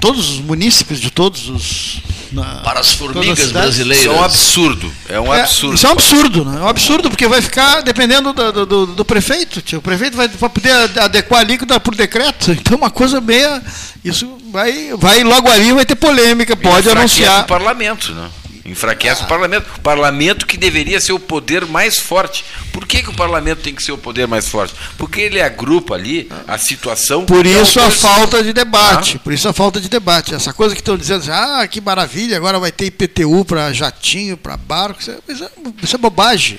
todos os munícipes de todos os. na- para as formigas cidades. brasileiras. Isso é um absurdo. É um É, absurdo. isso é um absurdo, né? É um absurdo, porque vai ficar dependendo do, do- do- do prefeito. tio. O prefeito vai, vai poder adequar a alíquota por decreto. Então, uma coisa meia. Isso vai, vai logo ali, vai ter polêmica, pode anunciar. o parlamento, né? Enfraquece o parlamento. O parlamento que deveria ser o poder mais forte. Por que, que o parlamento tem que ser o poder mais forte? Porque ele agrupa ali a situação. Por é isso o a falta de debate. Por isso a falta de debate. Essa coisa que estão dizendo, assim, ah, que maravilha, agora vai ter IPTU para jatinho, para barco. Isso é, isso é- isso é bobagem.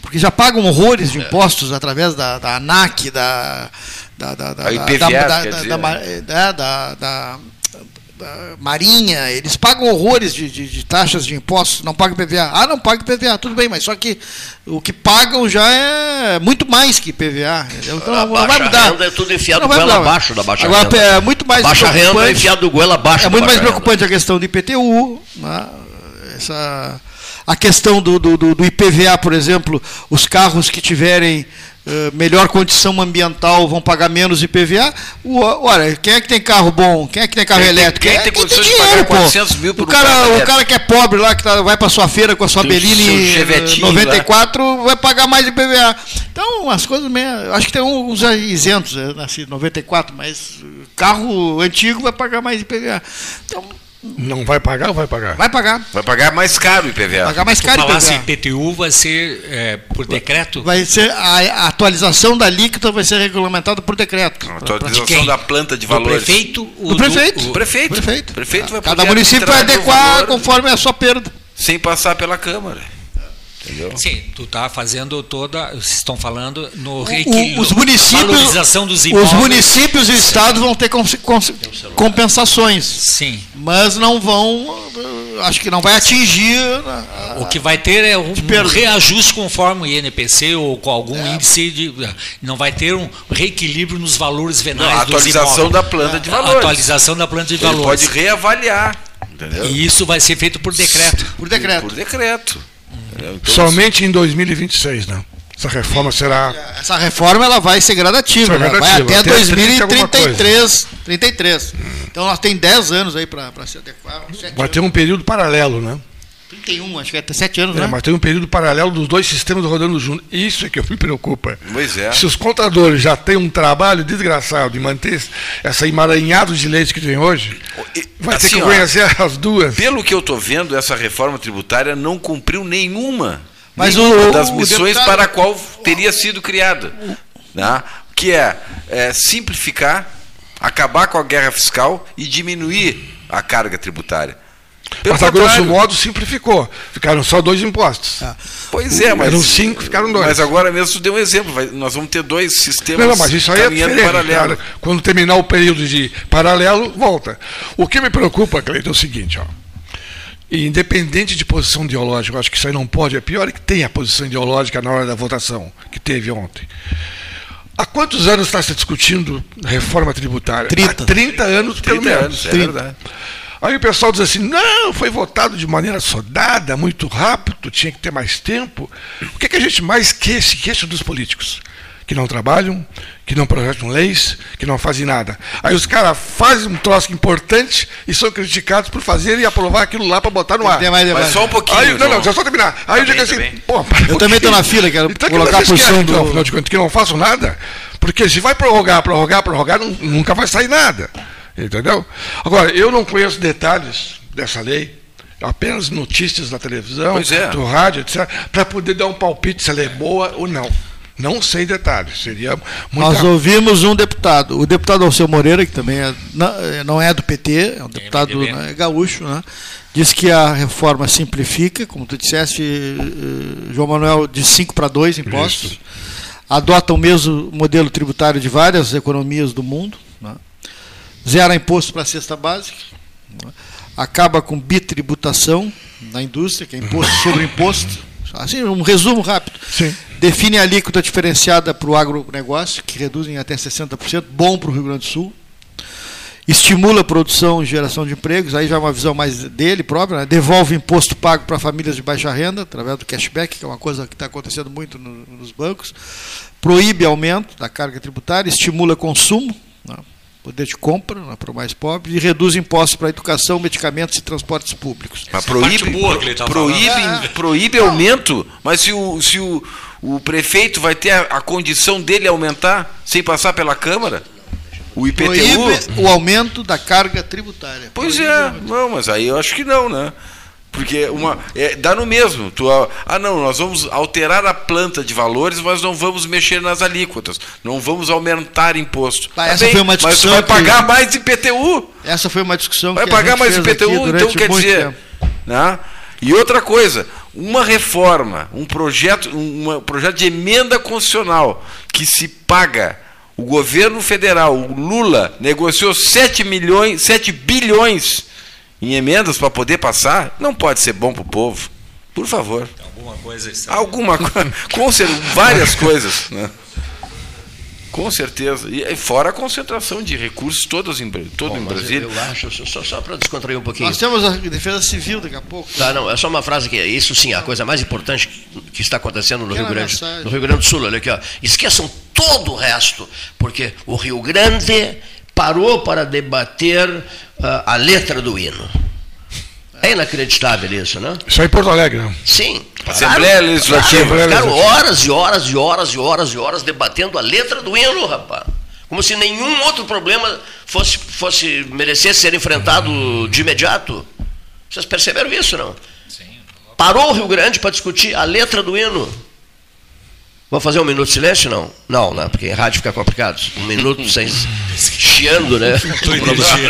Porque já pagam horrores de É. impostos através da, da ANAC, da. Da, da, da, IPVA, da- quer da- dizer, da- né? é, da- da- da- da Marinha, eles pagam horrores de, de- de taxas de impostos, não pagam IPVA. Ah, não paga IPVA, tudo bem, mas só que o que pagam já é muito mais que IPVA. entendeu? Então A não, vai mudar. renda é tudo enfiado Não goela mudar. abaixo da baixa Agora, renda. é muito mais baixa renda é preocupante- enfiado goela abaixo é muito mais baixa renda. preocupante a questão do IPTU, né? Essa, a questão do, do, do- IPVA, por exemplo, os carros que tiverem melhor condição ambiental vão pagar menos IPVA. O, olha, quem é que tem carro bom? Quem é que tem carro Quem tem- elétrico? quem É tem quem condições de dinheiro, pagar pô. 400 mil por o um cara, O cara que é pobre lá, que tá- vai para sua feira com a sua Tem Beline seu eh, Chevetinho 94, vai pagar mais IPVA. Então, as coisas eu Acho que tem uns isentos, eh, nasci em 94, mas eh, carro antigo vai pagar mais IPVA. Então, Não vai pagar ou vai pagar? vai pagar. Vai pagar mais caro o IPVA. Pagar mais caro falasse IPVA. IPTU vai ser é, por decreto? Vai ser a, a atualização da alíquota vai ser regulamentada por decreto. A atualização quem? da planta de Do valores. prefeito? Do prefeito. o- Prefeito. Prefeito. Prefeito vai Cada município vai o adequar conforme a sua perda. Sem passar pela Câmara. Entendeu? Sim, tu está fazendo toda. Vocês estão falando no O- reequilíbrio. os municípios, Valorização dos os imóveis. municípios e estados vão ter cons- cons- compensações, Sim. mas não vão, acho que não vai atingir. eh, O que vai ter é um, um reajuste conforme o INPC ou com algum índice de. Não vai ter um reequilíbrio nos valores venais Não, a atualização da planta de A valores. atualização da planta de Ele valores. pode reavaliar. Entendeu? E isso vai ser feito por decreto. Por decreto. Por decreto. Então, Somente em 2026, né? Essa reforma será. Essa reforma ela vai ser gradativa, é né? vai até até 2033. 33. Então nós tem 10 anos aí para se adequar. Vai anos. ter um período paralelo, né? 31, acho que é até 7 anos, É, né? mas tem um período paralelo dos dois sistemas rodando juntos. Isso é que eu me preocupa. Pois é. Se os contadores já têm um trabalho desgraçado de manter essa emaranhado de leis que tem hoje, vai ter Assim, que ó, conhecer as duas. Pelo que eu estou vendo, essa reforma tributária não cumpriu nenhuma, Mas nenhuma o- das o missões deputado- para a qual teria sido criada. Né? Que é, é simplificar, acabar com a guerra fiscal e diminuir a carga tributária. Pelo Mas a grosso modo simplificou. Ficaram só dois impostos. Pois é, mas. Eram cinco, ficaram dois. Mas agora mesmo tu deu um exemplo. vai- nós vamos ter dois sistemas Não, não, mas isso aí é paralelo. cara. Quando terminar o período de paralelo, volta. O que me preocupa, Cleiton, é o seguinte, ó. Independente de posição ideológica, eu acho que isso aí não pode. É pior que tem a posição ideológica na hora da votação, que teve ontem. Há quantos anos está se discutindo reforma tributária? 30. Há 30 anos, pelo 30 menos. anos, é 30. verdade. Aí o pessoal diz assim: não, foi votado de maneira sodada, muito rápido, tinha que ter mais tempo. O que, que a gente mais que- se queixa dos políticos? Que não trabalham, que não projetam leis, que não fazem nada. Aí os caras fazem um troço importante e são criticados por fazer e aprovar aquilo lá para botar no ar. Tem mais Mas só um pouquinho. Aí, não, não, eu só terminar. Aí eu Tá digo assim, pô, um Eu também pouquinho. na fila, quero Então, que colocar a posição então, do- afinal de contas, que não façam nada, porque se vai prorrogar, prorrogar, prorrogar, não- nunca vai sair nada. Entendeu? Agora, eu não conheço detalhes dessa lei, apenas notícias da televisão, é. do rádio, etc., para poder dar um palpite se ela é boa ou não. Não sei detalhes, seria muito. Nós ouvimos um deputado, o deputado Alceu Moreira, que também é, não, é- não é do PT, é um deputado MDB. né, gaúcho, né, disse que a reforma simplifica, como tu disseste, eh, João Manuel, de 5 para 2 impostos. adota o mesmo modelo tributário de várias economias do mundo, né? Zera imposto para a cesta básica, acaba com bitributação na indústria, que é imposto sobre imposto. Assim, um resumo rápido. Sim. Define a alíquota diferenciada para o agronegócio, que reduz em até 60%, bom para o Rio Grande do Sul. Estimula a produção e geração de empregos, aí já é uma visão mais dele própria, né? devolve imposto pago para famílias de baixa renda, através do cashback, que é uma coisa que está acontecendo muito no, nos bancos. Proíbe aumento da carga tributária, estimula consumo, né? Poder de compra né, para o mais pobre, e reduz impostos para educação, medicamentos e transportes públicos. Mas é proíbe, boa que ele tá proíbe, falando. proíbe aumento, mas se o, se o, o prefeito vai ter a, a condição dele aumentar sem passar pela Câmara, o IPTU. Proíbe o aumento da carga tributária. Pois Proíbe o é, não, mas aí eu acho que não, né? Porque uma, é, dá no mesmo. Tu, ah, não, nós vamos alterar a planta de valores, mas não vamos mexer nas alíquotas. Não vamos aumentar imposto. Ah, essa foi uma mas tu discussão vai que- pagar mais IPTU. Essa foi uma discussão Vai que a pagar mais IPTU, então quer dizer. tempo. Né? E outra coisa, uma reforma, um projeto, um um projeto de emenda constitucional que se paga. O governo federal, o Lula, negociou 7 milhões, 7 bilhões em emendas para poder passar. Não pode ser bom para o povo. Por favor. Alguma coisa está. Alguma coisa. Com cer- várias coisas. Né? Com certeza. E fora a concentração de recursos todos em, todo Bom, em Brasília. Eu, eu acho, só, só para descontrair um pouquinho. Nós temos a defesa civil daqui a pouco. Tá, não, é só uma frase que isso sim, a coisa mais importante que, está acontecendo no Rio, Grande, mensagem. no Rio Grande do Sul. Olha aqui, ó. Esqueçam todo o resto, porque o Rio Grande parou para debater ah, a letra do hino. É inacreditável isso, né? Isso aí em Porto Alegre, não. Sim. Assembleia Legislativa. Claro, ficaram horas e horas e horas e horas e horas debatendo a letra do hino, rapaz. Como se nenhum outro problema fosse, fosse merecesse ser enfrentado de imediato. Vocês perceberam isso, não? Parou o Rio Grande para discutir a letra do hino. Vamos fazer um minuto de silêncio, não? Não, né? Porque em rádio fica complicado. Um minuto sem chiando, né?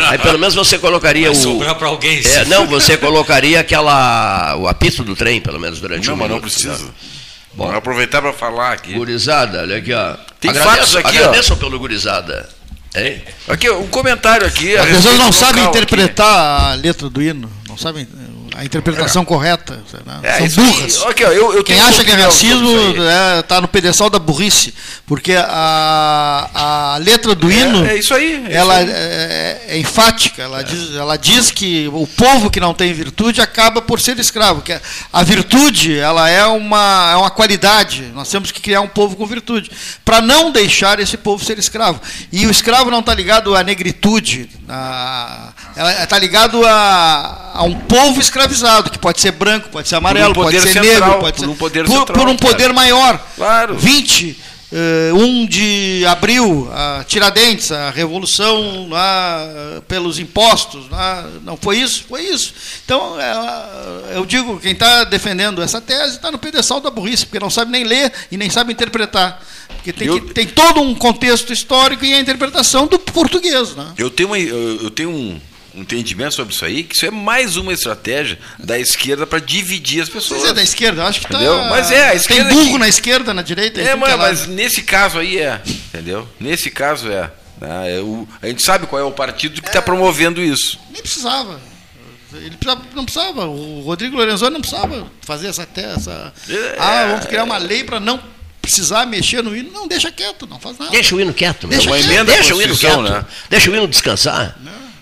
Aí pelo menos você colocaria Vai o. sobrar para alguém. É, não, você colocaria aquela. o apito do trem, pelo menos, durante Não, um mas não minuto. precisa. né? Vamos aproveitar para falar aqui. Gurizada, olha aqui, ó. Tem Agradeço- fatos aqui, ó. Agradeçam pelo gurizada. Hein? Aqui, um comentário aqui. As pessoas não sabem interpretar a letra do hino, não sabem a interpretação correta. né? aqui. É, São burras. Aqui, ó, eu, eu Quem acha que é racismo está no pedestal da burrice, porque a, a letra do É, hino é isso aí, é ela isso aí. é, é enfática, ela, Diz, ela diz que o povo que não tem virtude acaba por ser escravo, que a virtude ela é uma, é uma qualidade, nós temos que criar um povo com virtude, para não deixar esse povo ser escravo. E o escravo não está ligado à negritude, a, ela está ligado a, a um povo escravizado, que pode ser branco, pode ser amarelo, poder pode ser central, negro, pode por ser um poder por, central, por um claro. poder maior. Claro. 20, eh, 1 de abril, a Tiradentes, a revolução lá eh, pelos impostos, lá, não foi isso? Foi isso. Então, é, eu digo, quem está defendendo essa tese está no pedestal da burrice, porque não sabe nem ler e nem sabe interpretar. Porque tem, Eu- que- tem todo um contexto histórico e a interpretação do português. Né? Eu tenho, uma, eu tenho um, um entendimento sobre isso aí, que isso é mais uma estratégia da esquerda para dividir as pessoas. Vocês é da esquerda, eu acho que está. Entendeu? Mas é, a esquerda Tem burro que- na esquerda, na direita. É, que mas, mas nesse caso aí é, entendeu? Nesse caso é. né? É o- a gente sabe qual é o partido que está promovendo isso. Nem precisava. Ele precisava- não precisava. O Rodrigo Lorenzoni não precisava fazer essa tesa. É. Ah, vamos criar uma lei para não precisar mexer no hino. Não, deixa quieto, não faz nada. Deixa o hino quieto, meu. Deixa Uma quieto. emenda Deixa o hino quieto. né? Deixa o hino descansar.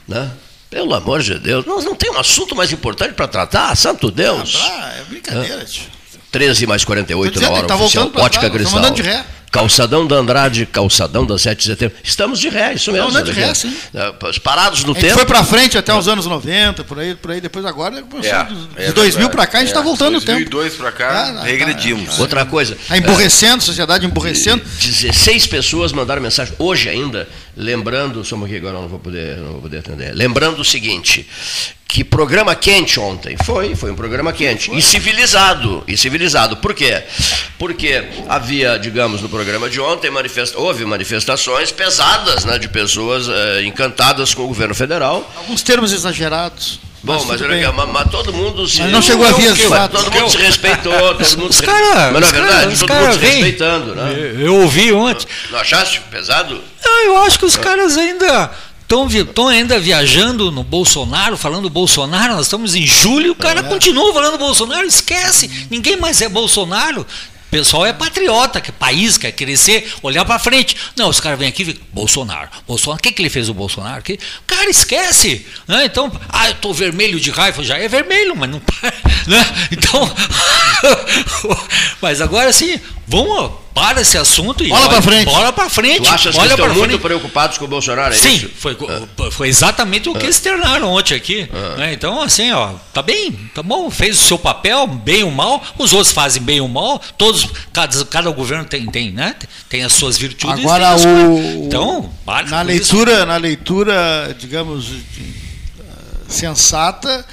Né? Pelo amor de Deus. Não, não tem um assunto mais importante para tratar? Santo Deus. Ah, é brincadeira, tio. 13 mais 48 Tô na dizendo, hora tá oficial. Ótica trás, tamo andando de ré. Calçadão da Andrade, calçadão da 7 de setembro. Estamos de ré, isso mesmo. andando de olha ré, aqui. sim. É, Parados no A gente tempo. foi para frente até os anos 90, por aí, por aí depois agora, começou É, é de 2000 verdade. para cá, a gente está É, voltando no tempo. 2002 para cá, Ah, tá, regredimos. Outra coisa. Está emborrecendo, a sociedade emborrecendo. 16 pessoas mandaram mensagem hoje ainda, lembrando, só um pouquinho agora eu não vou poder, não vou poder atender. Lembrando o seguinte, que programa quente ontem. Foi, foi um programa quente. E civilizado. E civilizado. Por quê? Porque havia, digamos, no programa de ontem, manifesta houve manifestações pesadas né, de pessoas eh, encantadas com o governo federal. Alguns termos exagerados. Bom, Mas mas, mas, mas todo mundo se. Mas não chegou a fato. Todo mundo se respeitou, todo mundo Os se cara- Mas na os verdade, todo cara mundo se respeitando, né? Eu, eu ouvi ontem. Não achaste pesado? Ah, eu acho que os caras ainda estão ainda viajando no Bolsonaro, falando Bolsonaro. Nós estamos em julho, o cara continua falando Bolsonaro. Esquece, ninguém mais é Bolsonaro. O pessoal é patriota, que país quer crescer, olhar para frente. Não, os caras vêm aqui e Bolsonaro. Bolsonaro, o que, que ele fez o Bolsonaro? Que, cara, esquece. Né? Então, ah, eu estou vermelho de raiva, já é vermelho, mas não. Né? Então, mas agora sim, vamos para esse assunto e Bola olha- pra frente. Bola para frente. Tu achas que olha estão pra muito frente. preocupados com o Bolsonaro? É Sim, isso? foi, foi exatamente o que externaram ontem aqui. né? Então, assim, ó, tá bem, tá bom, fez o seu papel, bem ou mal, os outros fazem bem ou mal, todos, cada, cada governo tem, tem, né? Tem as suas virtudes. Agora tem as suas- o Então, para na com isso. leitura, na leitura, digamos, de- eh, sensata,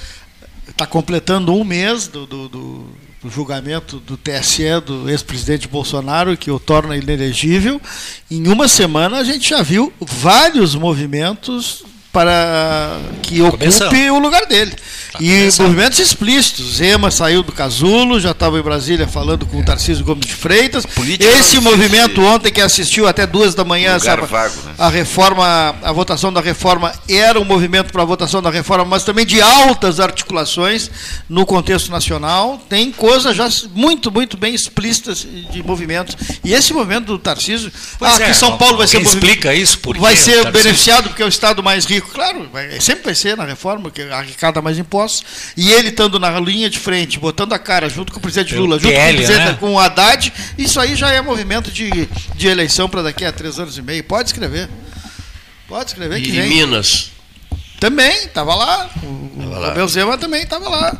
está completando um mês do, do- do- julgamento do TSE do ex-presidente Bolsonaro, que o torna inelegível. Em uma semana a gente já viu vários movimentos para que Começando. ocupe o lugar dele. e começando. movimentos explícitos. Zema saiu do casulo, já estava em Brasília falando com o Tarcísio Gomes de Freitas. Política Esse movimento ontem que assistiu até duas da manhã essa- vago, né? a reforma, a votação da reforma era um movimento para a votação da reforma, mas também de altas articulações no contexto nacional. Tem coisas já muito, muito bem explícitas de movimentos. E esse movimento do Tarcísio, Pois ah, é, que São Paulo vai ser explica isso por vai ser Tarcísio? beneficiado porque é o estado mais rico. Claro, vai- sempre vai ser na reforma, que arrecada mais impostos. E ele estando na linha de frente, botando a cara junto com o presidente Pelo Lula, junto com o, PL, presidente, né? com o Haddad, isso aí já é movimento de, de eleição para daqui a três anos e meio. Pode escrever. Pode escrever que E vem. Minas. Também, estava lá. O, Tava o lá. Abel Zema também estava lá.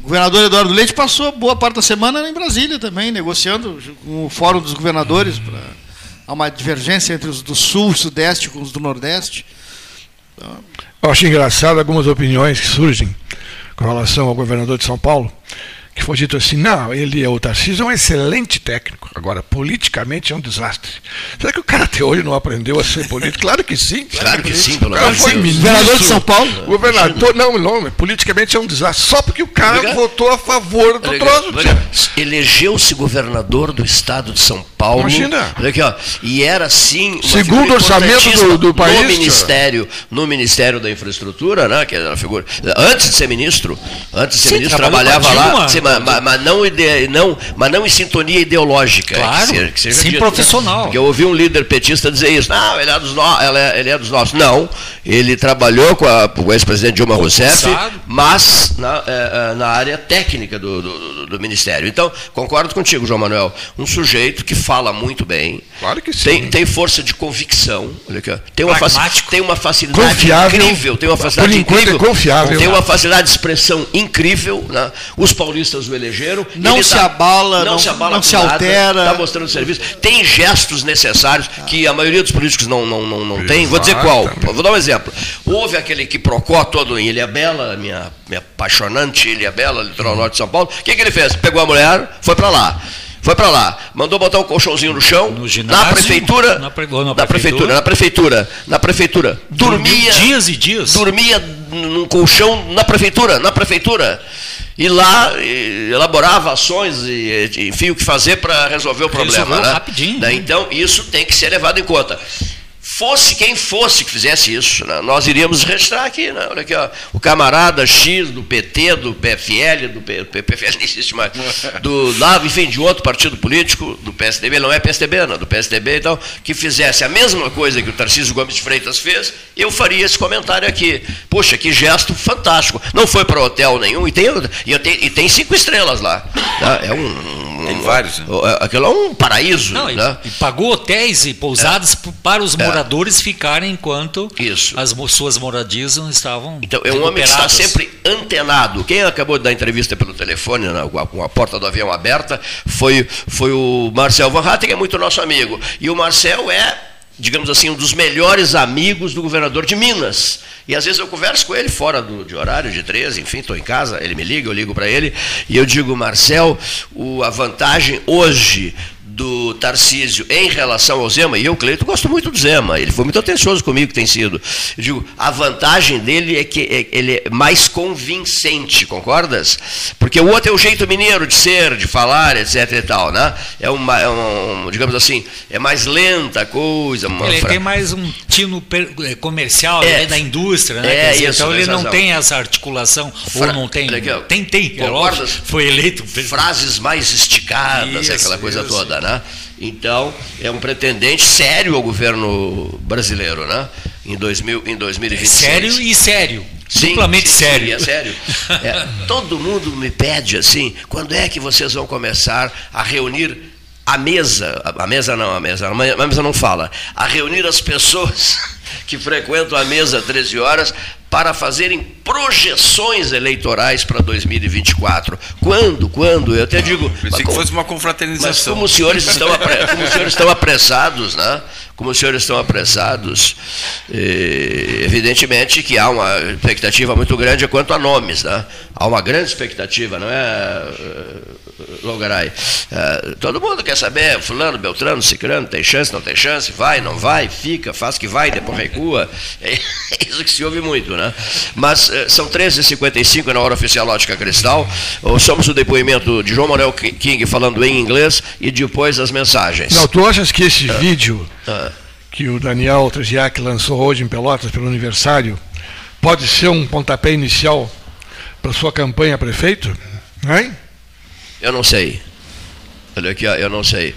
O governador Eduardo Leite passou boa parte da semana em Brasília também, negociando com o Fórum dos Governadores para há uma divergência entre os do Sul e Sudeste com os do Nordeste. Eu acho engraçado algumas opiniões que surgem com relação ao governador de São Paulo, que foi dito assim, não, ele é o Tarcísio é um excelente técnico, agora politicamente é um desastre. Será que o cara até hoje não aprendeu a ser político? Claro que sim. Claro que sim, O pelo cara menos foi sim. ministro. Governador de São Paulo? Governador, não, não, politicamente é um desastre. Só porque o cara Obrigado. votou a favor do troço. olha, Elegeu-se governador do estado de São Paulo. Imagina. Olha aqui, ó, e era sim Segundo orçamento do- do país, no ministério, no Ministério da Infraestrutura, né, que era a figura antes de ser ministro, antes de ser Sim, ministro trabalhava lá, sim, mas, mas- mas não, ide- não, mas não em sintonia ideológica, Claro, que seja, que seja sim, dito, profissional. Porque eu ouvi um líder petista dizer isso. Não, ele é dos, no, ele é, ele é dos nossos. Não, ele trabalhou com, a, com o ex-presidente Dilma Rousseff, mas na, é, é, na área técnica do, do- do- do Ministério. Então, concordo contigo, João Manuel. Um sujeito que fala muito bem, Claro que sim. tem, tem força de convicção, olha aqui, tem, uma tem uma facilidade Confiável. incrível, tem uma facilidade é incrível, confiável. tem uma facilidade de expressão incrível, né? os paulistas o elegeram. Não se abala, não- se, abala não com se altera. Está mostrando serviço, tem gestos necessários que a maioria dos políticos não, não, não, não tem. Vou dizer qual, vou dar um exemplo. Houve aquele que procó todo em Ilha Bela, minha, minha apaixonante Ilha Bela, litoral norte de São Paulo. O que, que ele fez? Pegou a mulher, foi para lá. Foi para lá, mandou botar um colchãozinho no chão, No ginásio, na prefeitura, na pre- na na prefeitura, prefeitura, na prefeitura, na prefeitura, dormia, dias e dias. dormia num colchão na prefeitura, na prefeitura. E lá e, elaborava ações e, e, enfim, o que fazer para resolver o problema. Né? rapidinho, né? Então, isso tem que ser levado em conta. Fosse quem fosse que fizesse isso, né? nós iríamos registrar aqui, né? Olha aqui, ó, o camarada X do PT, do PFL, do P, PFL nem existe mais, do lá, enfim, de outro partido político, do PSDB, não é PSDB, não, do PSDB, então, que fizesse a mesma coisa que o Tarcísio Gomes de Freitas fez, eu faria esse comentário aqui. Poxa, que gesto fantástico. Não foi para hotel nenhum, e tem, e tem, e tem cinco estrelas lá. né? É um. Tem vários, né? Aquilo é um paraíso. Não, e, né? e pagou hotéis e pousadas p- para os moradores ficarem enquanto Isso. as suas moradias não estavam Então, é um homem que está sempre antenado. Quem acabou de dar entrevista pelo telefone, né, com a- com a porta do avião aberta, foi, foi o Marcel Van Hatten, que é muito nosso amigo. E o Marcel é, digamos assim, um dos melhores amigos do governador de Minas. E às vezes eu converso com ele fora do, de horário, de 13, enfim, estou em casa, ele me liga, eu ligo para ele, e eu digo, Marcel, o, a vantagem hoje do Tarcísio em relação ao Zema, e eu, Cleito, gosto muito do Zema, ele foi muito atencioso comigo, tem sido. Eu digo, a vantagem dele é que é, ele é mais convincente, concordas? Porque o outro é o jeito mineiro de ser, de falar, etc e tal, né? É uma, é um, digamos assim, é mais lenta a coisa. ele fra... tem mais um tino é, comercial, é, é da indústria, né? É, dizer, isso, então ele não razão. tem essa articulação, fra... ou não tem. Aqui, tem, tem, é lógico, foi eleito. Frases mais esticadas, isso, aquela coisa isso. toda, né? Então, é um pretendente sério ao governo brasileiro, né? Em, 2000, em 2026. É sério e sério. Sim, Duplamente sério. Sim, é sério. É, todo mundo me pede assim, quando é que vocês vão começar a reunir a mesa, a mesa não, a mesa, a mesa não fala, a reunir as pessoas que frequentam a mesa 13 horas para fazerem projeções eleitorais para 2024. Quando? Quando? Eu até digo. Pensei que fosse uma confraternização. Mas como os senhores estão, como os senhores estão apressados, né? Como os senhores estão apressados, eh, evidentemente que há uma expectativa muito grande quanto a nomes, né? Há uma grande expectativa, não é, Logaray? Eh, todo mundo quer saber, fulano, Beltrano, Cicrano, tem chance, não tem chance, vai, não vai, fica, faz que vai, depois recua. É isso que se ouve muito, né? Mas eh, são 13h55 na hora oficial Ótica Cristal. Somos o depoimento de João Manuel King falando em inglês e depois as mensagens. Não, tu achas que esse ah. vídeo ah. que o Daniel Treziak lançou hoje em Pelotas pelo aniversário pode ser um pontapé inicial para sua campanha a prefeito? Hein? Eu não sei. Olha aqui, eu não sei.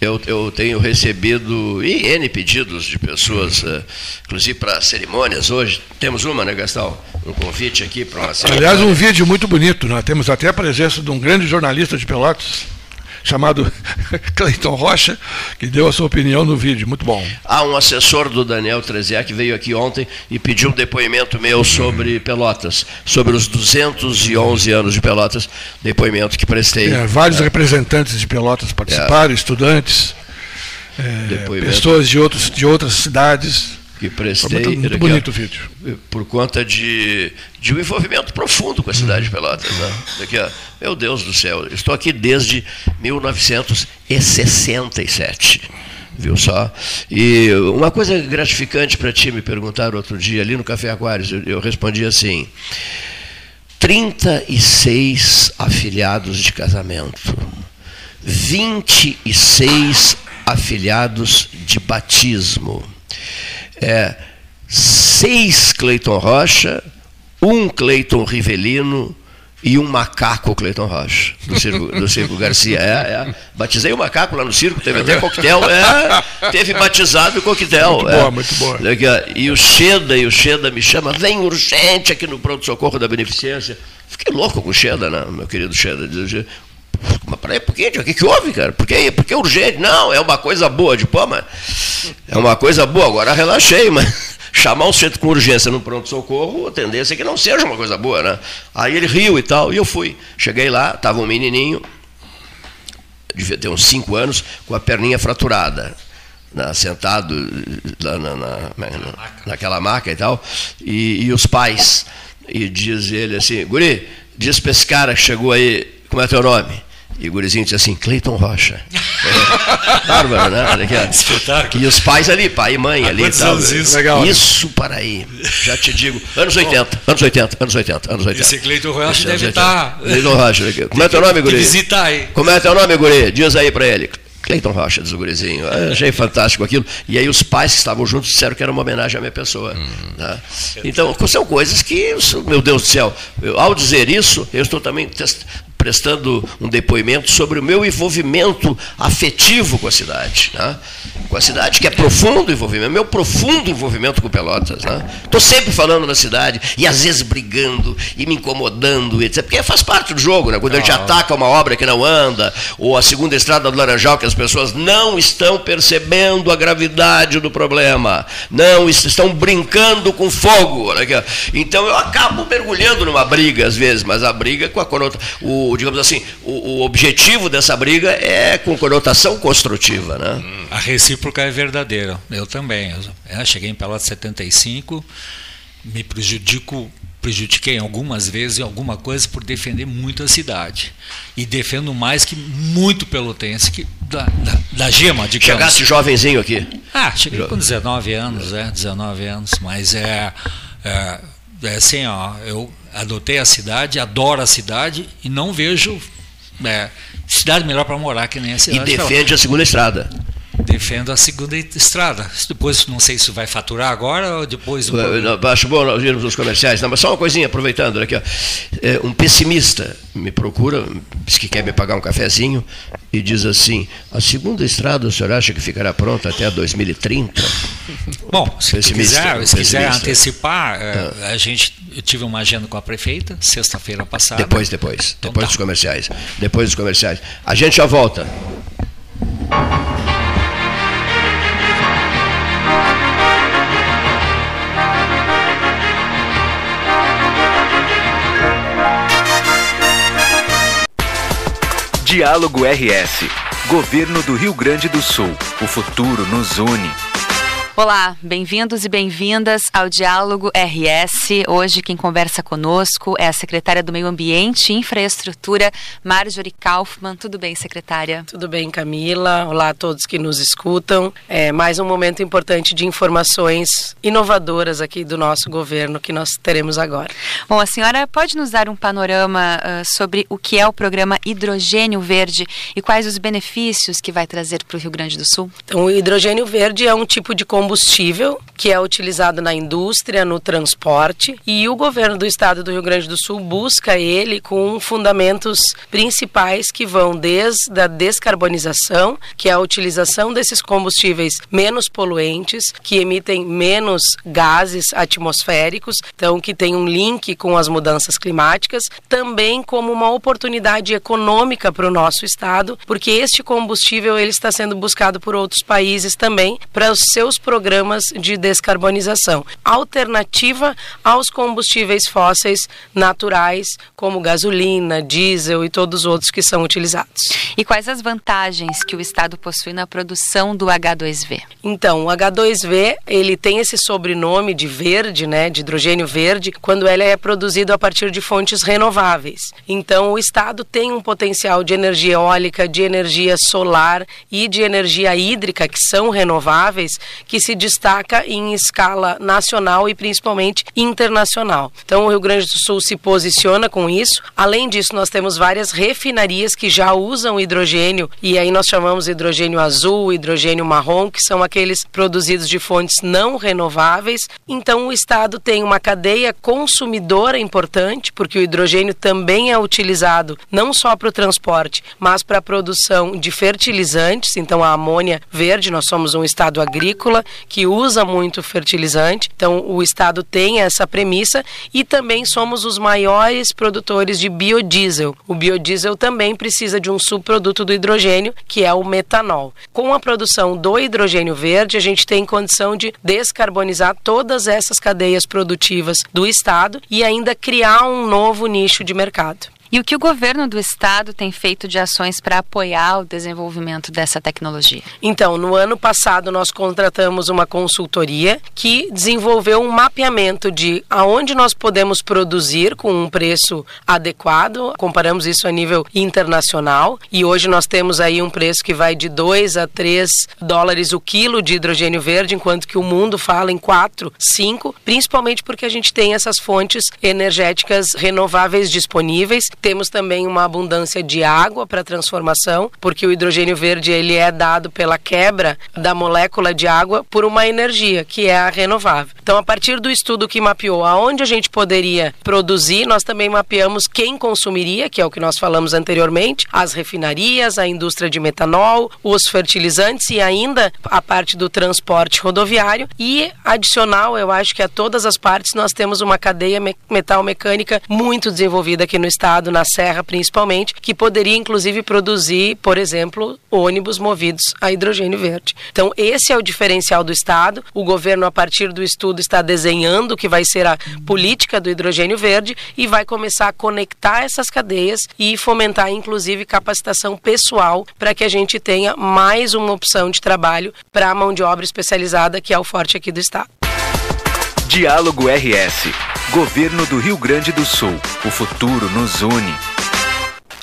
Eu, eu tenho recebido N pedidos de pessoas, uh, inclusive para cerimônias hoje. Temos uma, né, Gastal? Um convite aqui para uma cerimônia. Aliás, um vídeo muito bonito. Nós temos até a presença de um grande jornalista de Pelotas chamado Cleiton Rocha, que deu a sua opinião no vídeo. Muito bom. Há um assessor do Daniel Trezier que veio aqui ontem e pediu um depoimento meu sobre Pelotas, sobre os 211 anos de Pelotas, depoimento que prestei. É, vários é. representantes de Pelotas participaram, é. estudantes, é, pessoas de, outros, de outras cidades que prestei. Muito, muito bonito o vídeo. Por conta de, de um envolvimento profundo com a cidade de Pelotas. Né? Daqui, ó, meu Deus do céu, estou aqui desde 1967. Viu só? E uma coisa gratificante para ti me perguntaram outro dia ali no Café Aquários, eu, eu respondi assim: 36 afiliados de casamento, 26 afiliados de batismo é, seis Cleiton Rocha, um Cleiton Rivelino e um macaco Cleiton Rocha, do Circo, do Circo Garcia. É, é. Batizei o macaco lá no circo, teve até coquetel. É, teve batizado e coquetel. Muito é. boa, muito boa. E o Cheda, e o Cheda me chama, vem urgente aqui no pronto-socorro da Beneficência. Fiquei louco com o Cheda, né, meu querido Cheda. Mas peraí, por quê? O que, que houve, cara? Por que, por que urgente? Não, é uma coisa boa. De pô, mas é uma coisa boa. Agora relaxei, mas chamar um centro com urgência no pronto-socorro, a tendência é que não seja uma coisa boa, né? Aí ele riu e tal, e eu fui. Cheguei lá, estava um menininho, devia ter uns 5 anos, com a perninha fraturada. Na, sentado na, na, na, naquela maca e tal, e, e os pais, e diz ele assim, Guri, diz para esse cara que chegou aí, como é teu nome? E o gurizinho disse assim, Cleiton Rocha. É, bárbaro, né? Espetáculo. E os pais ali, pai e mãe ali. Quantos anos isso? Legal, isso para aí, já te digo. Anos 80, anos 80, anos 80, anos 80. Esse Cleiton Rocha deve estar... Tá- Cleiton Rocha. Como é teu nome, guri? Visitar aí. Como é teu nome, guri? Diz aí para ele. Cleiton Rocha, diz o gurizinho. Eu achei fantástico aquilo. E aí os pais que estavam juntos disseram que era uma homenagem à minha pessoa. Hum. Né? Então, são coisas que, meu Deus do céu, eu, ao dizer isso, eu estou também prestando um depoimento sobre o meu envolvimento afetivo com a cidade. Né? Com a cidade, que é profundo envolvimento, meu profundo envolvimento com Pelotas. Estou né? sempre falando na cidade, e às vezes brigando, e me incomodando, etc. Porque faz parte do jogo, né? quando a gente ataca uma obra que não anda, ou a segunda estrada do Laranjal, que as pessoas não estão percebendo a gravidade do problema, não estão brincando com fogo. Então eu acabo mergulhando numa briga, às vezes, mas a briga com a conotação o, digamos assim, o, o, objetivo dessa briga é com conotação construtiva. Né? A recíproca é verdadeira. Eu também. Eu, cheguei em Pelotas 75, me prejudico prejudiquei algumas vezes em alguma coisa por defender muito a cidade. E defendo mais que muito pelotense que da, da, da Gema, digamos. Chegasse jovenzinho aqui. Ah, cheguei com 19 anos, é, 19 anos, mas é, é, é assim, ó, eu adotei a cidade, adoro a cidade e não vejo é, cidade melhor para morar que nem a cidade. E defende a segunda estrada. Defendo a segunda estrada. Depois, não sei se vai faturar agora ou depois. Acho bom nós irmos nos comerciais. Não, mas só uma coisinha, aproveitando aqui. Ó. É, um pessimista me procura, diz que quer me pagar um cafezinho e diz assim: a segunda estrada o senhor acha que ficará pronta até 2030? Bom, se quiser, se quiser antecipar, ah. a gente eu tive uma agenda com a prefeita sexta-feira passada. Depois, depois, então, depois tá. dos comerciais, depois dos comerciais. A gente já volta. Diálogo RS. Governo do Rio Grande do Sul. O futuro nos une. Olá, bem-vindos e bem-vindas ao Diálogo RS. Hoje quem conversa conosco é a secretária do Meio Ambiente e Infraestrutura, Marjorie Kaufmann. Tudo bem, secretária? Tudo bem, Camila. Olá a todos que nos escutam. É mais um momento importante de informações inovadoras aqui do nosso governo que nós teremos agora. Bom, a senhora pode nos dar um panorama uh, sobre o que é o programa Hidrogênio Verde e quais os benefícios que vai trazer para o Rio Grande do Sul? Então, o hidrogênio verde é um tipo de combustível que é utilizado na indústria, no transporte, e o governo do estado do Rio Grande do Sul busca ele com fundamentos principais que vão desde a descarbonização, que é a utilização desses combustíveis menos poluentes, que emitem menos gases atmosféricos, então que tem um link com as mudanças climáticas, também como uma oportunidade econômica para o nosso estado, porque este combustível ele está sendo buscado por outros países também para os seus programas de descarbonização, alternativa aos combustíveis fósseis naturais, como gasolina, diesel e todos os outros que são utilizados. E quais as vantagens que o Estado possui na produção do H2V? Então, o H2V, ele tem esse sobrenome de verde, né, de hidrogênio verde, quando ele é produzido a partir de fontes renováveis. Então, o Estado tem um potencial de energia eólica, de energia solar e de energia hídrica, que são renováveis, que se destaca em escala nacional e principalmente internacional. Então, o Rio Grande do Sul se posiciona com isso. Além disso, nós temos várias refinarias que já usam hidrogênio e aí nós chamamos hidrogênio azul, hidrogênio marrom, que são aqueles produzidos de fontes não renováveis. Então, o Estado tem uma cadeia consumidora importante, porque o hidrogênio também é utilizado não só para o transporte, mas para a produção de fertilizantes. Então, a amônia verde, nós somos um estado agrícola que usa muito fertilizante. Então, o Estado tem essa premissa e também somos os maiores produtores de biodiesel. O biodiesel também precisa de um subproduto do hidrogênio, que é o metanol. Com a produção do hidrogênio verde, a gente tem condição de descarbonizar todas essas cadeias produtivas do Estado e ainda criar um novo nicho de mercado. E o que o governo do estado tem feito de ações para apoiar o desenvolvimento dessa tecnologia? Então, no ano passado nós contratamos uma consultoria que desenvolveu um mapeamento de aonde nós podemos produzir com um preço adequado. Comparamos isso a nível internacional e hoje nós temos aí um preço que vai de 2 a 3 dólares o quilo de hidrogênio verde, enquanto que o mundo fala em 4, 5, principalmente porque a gente tem essas fontes energéticas renováveis disponíveis temos também uma abundância de água para transformação, porque o hidrogênio verde ele é dado pela quebra da molécula de água por uma energia, que é a renovável. Então, a partir do estudo que mapeou aonde a gente poderia produzir, nós também mapeamos quem consumiria, que é o que nós falamos anteriormente, as refinarias, a indústria de metanol, os fertilizantes e ainda a parte do transporte rodoviário. E adicional, eu acho que a todas as partes nós temos uma cadeia metal mecânica muito desenvolvida aqui no estado na Serra principalmente, que poderia inclusive produzir, por exemplo, ônibus movidos a hidrogênio verde. Então, esse é o diferencial do Estado. O governo, a partir do estudo, está desenhando o que vai ser a política do hidrogênio verde e vai começar a conectar essas cadeias e fomentar, inclusive, capacitação pessoal para que a gente tenha mais uma opção de trabalho para a mão de obra especializada, que é o forte aqui do Estado. Diálogo RS Governo do Rio Grande do Sul. O futuro nos une.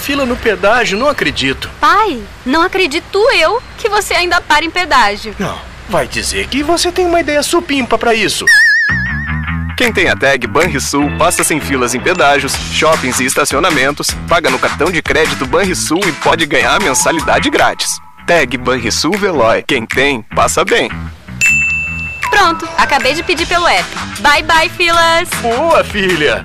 Fila no pedágio, não acredito. Pai, não acredito eu que você ainda para em pedágio. Não, vai dizer que você tem uma ideia supimpa para isso. Quem tem a tag Banrisul passa sem filas em pedágios, shoppings e estacionamentos, paga no cartão de crédito Banrisul e pode ganhar a mensalidade grátis. Tag Banrisul Veloy. Quem tem, passa bem. Pronto, acabei de pedir pelo app. Bye bye, filas! Boa, filha!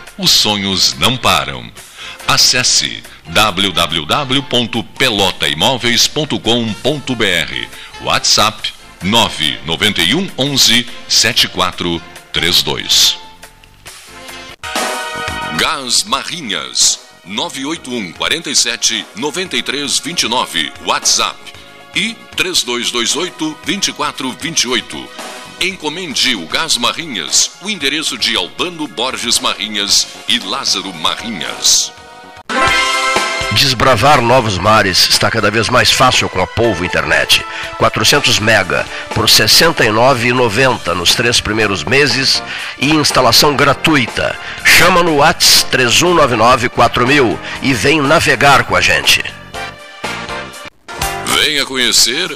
os sonhos não param. Acesse www.pelotaimoveis.com.br WhatsApp 991 11 7432 Gás Marrinhas 981 47 93 29 WhatsApp e 3228 2428 Encomende o Gás Marrinhas, o endereço de Albano Borges Marrinhas e Lázaro Marrinhas. Desbravar novos mares está cada vez mais fácil com a Polvo Internet. 400 mega por R$ 69,90 nos três primeiros meses e instalação gratuita. Chama no Whats 31994000 e vem navegar com a gente. Venha conhecer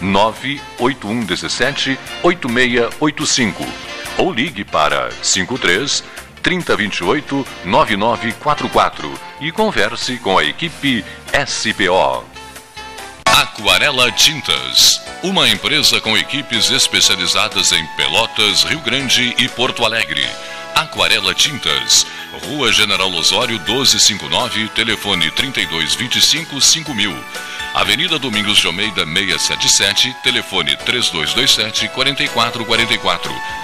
98117 8685 ou ligue para 53 3028 9944 e converse com a equipe SPO. Aquarela Tintas, uma empresa com equipes especializadas em Pelotas, Rio Grande e Porto Alegre. Aquarela Tintas, Rua General Osório 1259, telefone 3225 5000. Avenida Domingos de Almeida 677, telefone 3227 4444.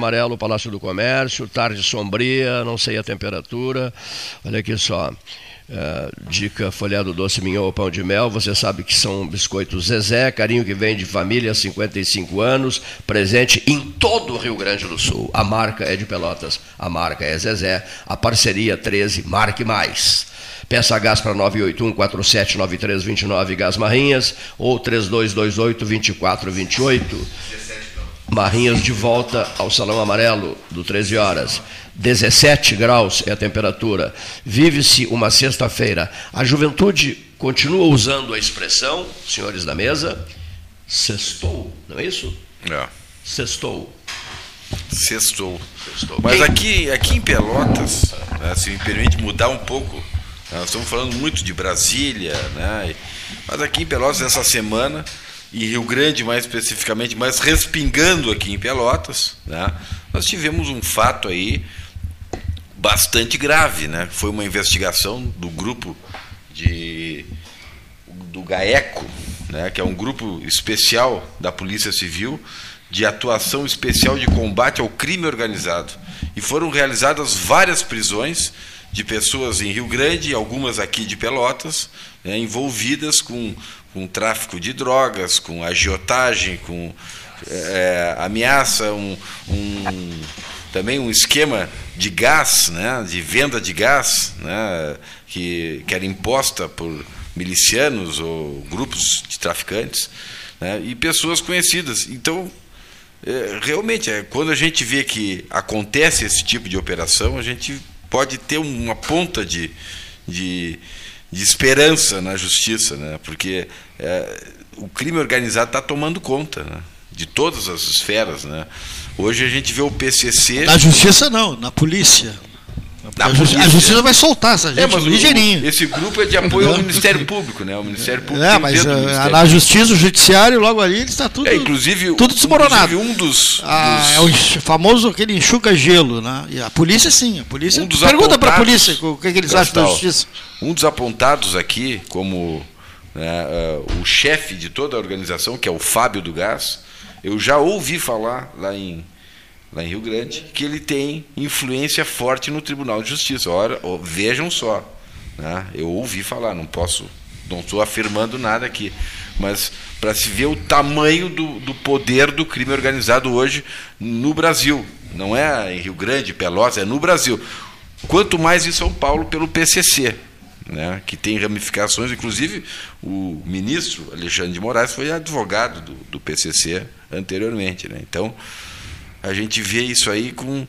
Amarelo, Palácio do Comércio, tarde sombria, não sei a temperatura. Olha aqui só. Uh, dica folhado doce minhão ou pão de mel, você sabe que são biscoitos Zezé, carinho que vem de família há 55 anos, presente em todo o Rio Grande do Sul. A marca é de Pelotas, a marca é Zezé, a parceria 13, marque mais. Peça gás para 981-479329 Gás Marrinhas ou 3228-2428. Marrinhas de volta ao Salão Amarelo, do 13 horas. 17 graus é a temperatura. Vive-se uma sexta-feira. A juventude continua usando a expressão, senhores da mesa, sextou, não é isso? É. Sextou. Sextou. Mas aqui, aqui em Pelotas, né, se me permite mudar um pouco, né, nós estamos falando muito de Brasília, né, mas aqui em Pelotas, essa semana, e Rio Grande mais especificamente, mas respingando aqui em Pelotas, né, nós tivemos um fato aí bastante grave, né? Foi uma investigação do grupo de do GAECO, né, que é um grupo especial da Polícia Civil de atuação especial de combate ao crime organizado. E foram realizadas várias prisões de pessoas em Rio Grande, algumas aqui de Pelotas, né, envolvidas com com tráfico de drogas, com agiotagem, com é, ameaça, um, um, também um esquema de gás, né, de venda de gás, né, que, que era imposta por milicianos ou grupos de traficantes, né, e pessoas conhecidas. Então, é, realmente, é, quando a gente vê que acontece esse tipo de operação, a gente pode ter uma ponta de, de de esperança na justiça, né? porque é, o crime organizado está tomando conta né? de todas as esferas. Né? Hoje a gente vê o PCC. Na justiça, não, na polícia. Na A, a, justiça vai soltar essa gente é, mas ligeirinho. Esse grupo é de apoio ao Ministério Público, né? O Ministério Público. É, mas uh, na justiça, o judiciário, logo ali, está tudo. É, inclusive, tudo desmoronado. Inclusive um dos, ah, dos... É o famoso aquele enxuga-gelo, né? E a polícia, sim. A polícia. Um Pergunta para a polícia o que, é que eles acham da justiça. Um dos apontados aqui como né, uh, o chefe de toda a organização, que é o Fábio do Gás, eu já ouvi falar lá em lá em Rio Grande, que ele tem influência forte no Tribunal de Justiça. Ora, vejam só, né? eu ouvi falar, não posso, não estou afirmando nada aqui, mas para se ver o tamanho do, do poder do crime organizado hoje no Brasil. Não é em Rio Grande, Pelotas, é no Brasil. Quanto mais em São Paulo pelo PCC, né, que tem ramificações, inclusive o ministro Alexandre de Moraes foi advogado do, do PCC anteriormente. Né? Então, a gente vê isso aí com.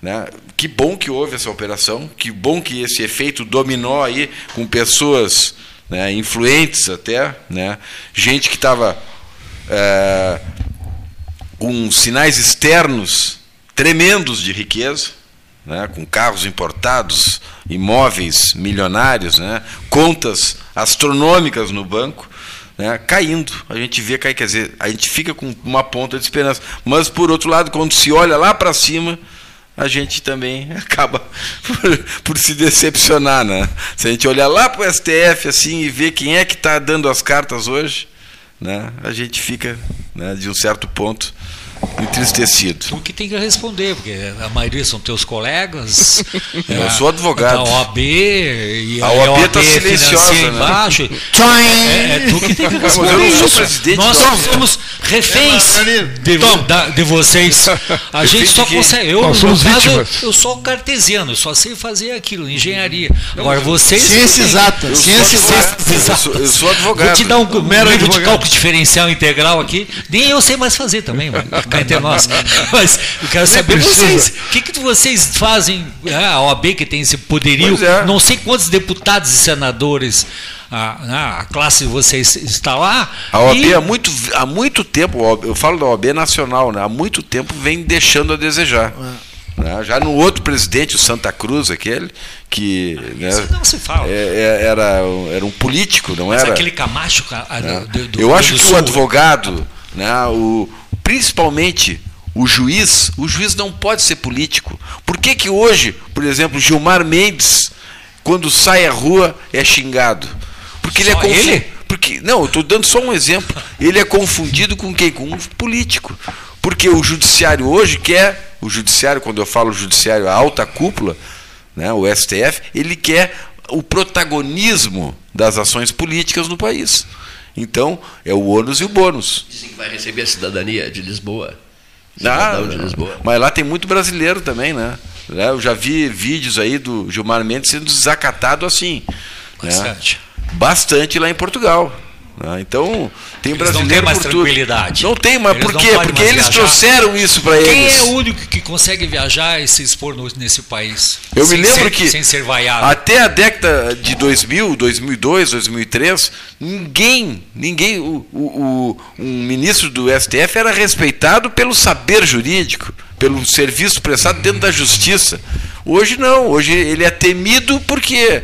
Né? Que bom que houve essa operação, que bom que esse efeito dominó aí com pessoas né, influentes até, né? gente que estava é, com sinais externos tremendos de riqueza, né, com carros importados, imóveis milionários, né, contas astronômicas no banco, né, caindo. A gente vê cair, quer dizer, a gente fica com uma ponta de esperança. Mas, por outro lado, quando se olha lá para cima, a gente também acaba por, por, se decepcionar. Né? Se a gente olhar lá para o STF assim, e ver quem é que está dando as cartas hoje, né, a gente fica, né, de um certo ponto, entristecido. Tu que tem que responder, porque a maioria são teus colegas. Eu é, sou advogado. A OAB e a, a OAB está silenciosa né? embaixo. É, é, tu que tem que responder. Mas eu não sou presidente. Nós somos reféns de, da, de vocês. A gente só consegue. Eu, Nós somos caso, vítimas. eu sou cartesiano, eu só sei fazer aquilo, engenharia. Agora vocês. Ciência exata. Eu ciência exata. Eu, eu sou advogado. Vou te dar um mero livro de cálculo diferencial integral aqui. Nem eu sei mais fazer também, mano cá entre nós. Mas eu quero saber vocês, o que, que vocês fazem, é, a OAB que tem esse poderio, é. não sei quantos deputados e senadores a, a, classe de vocês está lá. A OAB e... há, muito, há muito tempo, eu falo da OAB nacional, né, há muito tempo vem deixando a desejar. É. Né, já no outro presidente, o Santa Cruz, aquele, que. Né, não se fala. É, é, era, era um político, não Mas era? aquele Camacho. Né? Do, do, eu acho que Sul, o advogado, né, o, principalmente o juiz, o juiz não pode ser político. Por que, que hoje, por exemplo, Gilmar Mendes, quando sai à rua, é xingado? Porque só ele é ele? Porque, não, eu estou dando só um exemplo. Ele é confundido com quem? Com um político. Porque o judiciário hoje quer, o judiciário, quando eu falo judiciário, a alta cúpula, né, o STF, ele quer o protagonismo das ações políticas no país. Então, é o ônus e o bônus. Dizem que vai receber a cidadania de Lisboa. Ah, de Lisboa. Mas lá tem muito brasileiro também, né? né? Eu já vi vídeos aí do Gilmar Mendes sendo desacatado assim. Bastante. Né? Bastante lá em Portugal. Né? Então, tem eles brasileiro. Não tem mais tranquilidade. Não tem, mas eles por quê? Porque eles viajar. trouxeram isso para eles. Quem é o único que consegue viajar e se expor no, nesse país? Eu me lembro ser, que. Sem ser vaiado. Até a década de 2000, 2002, 2003, ninguém, ninguém, o, o, o, um ministro do STF era respeitado pelo saber jurídico, pelo serviço prestado dentro da justiça. Hoje não, hoje ele é temido porque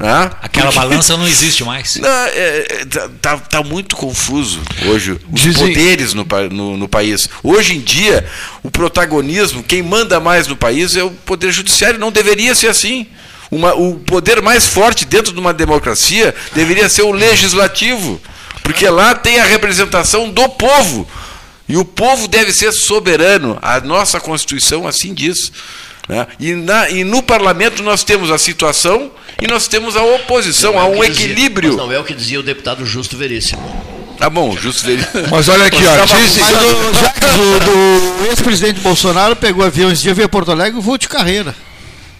né? Aquela Porque... balança não existe mais. Não, é, é tá, tá, tá muito confuso hoje os Dizem... poderes no, no, no, país. Hoje em dia, o protagonismo, quem manda mais no país é o poder judiciário. Não deveria ser assim. Uma, o poder mais forte dentro de uma democracia deveria ser o legislativo, porque lá tem a representação do povo. E o povo deve ser soberano. A nossa Constituição assim diz. Né? E, na, e no parlamento nós temos a situação e nós temos a oposição, há um equilíbrio. Dizia, não é o que dizia o deputado Justo Veríssimo. Tá bom, Justo Veríssimo. Mas olha aqui, ó. Dizem, mas o, do ex-presidente Bolsonaro pegou avião esse dia, veio a Porto Alegre e voou de carreira.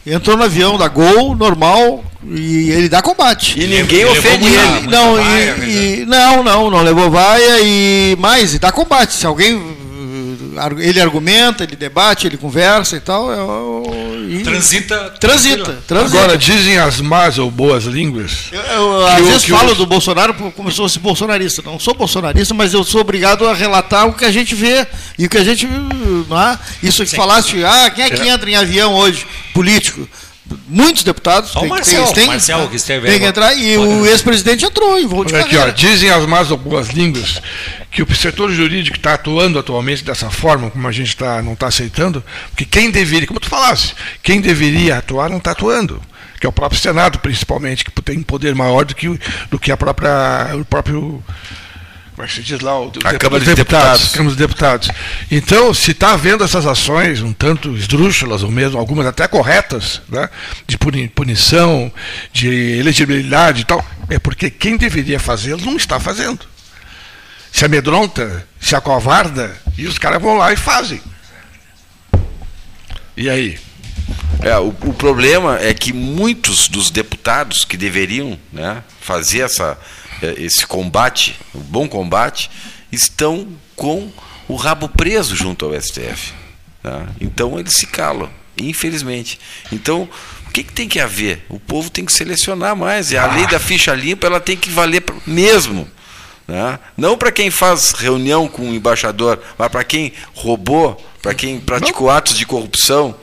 Entrou no avião da Gol, normal, e ele dá combate. E ninguém ofende ele. Não, e, e, não, não, não levou vaia e mais, e dá combate. Se alguém ele argumenta, ele debate, ele conversa e tal. E transita, transita, transita. Agora, dizem as más ou boas línguas. Eu, eu às vezes falo do Bolsonaro como se fosse bolsonarista. Não sou bolsonarista, mas eu sou obrigado a relatar o que a gente vê e o que a gente. Não é? Isso que Sim. falaste, ah, quem é que é. entra em avião hoje? Político muitos deputados. Só o Marcel, tem, tem, Marcel que esteve Tem que entrar e o ex-presidente entrou em voo de aqui, ó, Dizem as más ou boas línguas que o setor jurídico está atuando atualmente dessa forma, como a gente tá, não está aceitando, porque quem deveria, como tu falasse, quem deveria atuar não está atuando que é o próprio Senado, principalmente, que tem um poder maior do que, do que a própria, o próprio como é que se diz lá? O, a Câmara de Deputados. Câmara de Deputados. Então, se está havendo essas ações um tanto esdrúxulas, ou mesmo algumas até corretas, né, de punição, de elegibilidade e tal, é porque quem deveria fazê-lo não está fazendo. Se amedronta, se acovarda, e os caras vão lá e fazem. E aí? É, o, o, problema é que muitos dos deputados que deveriam né, fazer essa, esse combate, o bom combate, estão com o rabo preso junto ao STF. Tá? Então eles se calam, infelizmente. Então, o que, que, tem que haver? O povo tem que selecionar mais. E a lei da ficha limpa ela tem que valer mesmo. Né? Não para quem faz reunião com o embaixador, mas para quem roubou, para quem praticou atos de corrupção.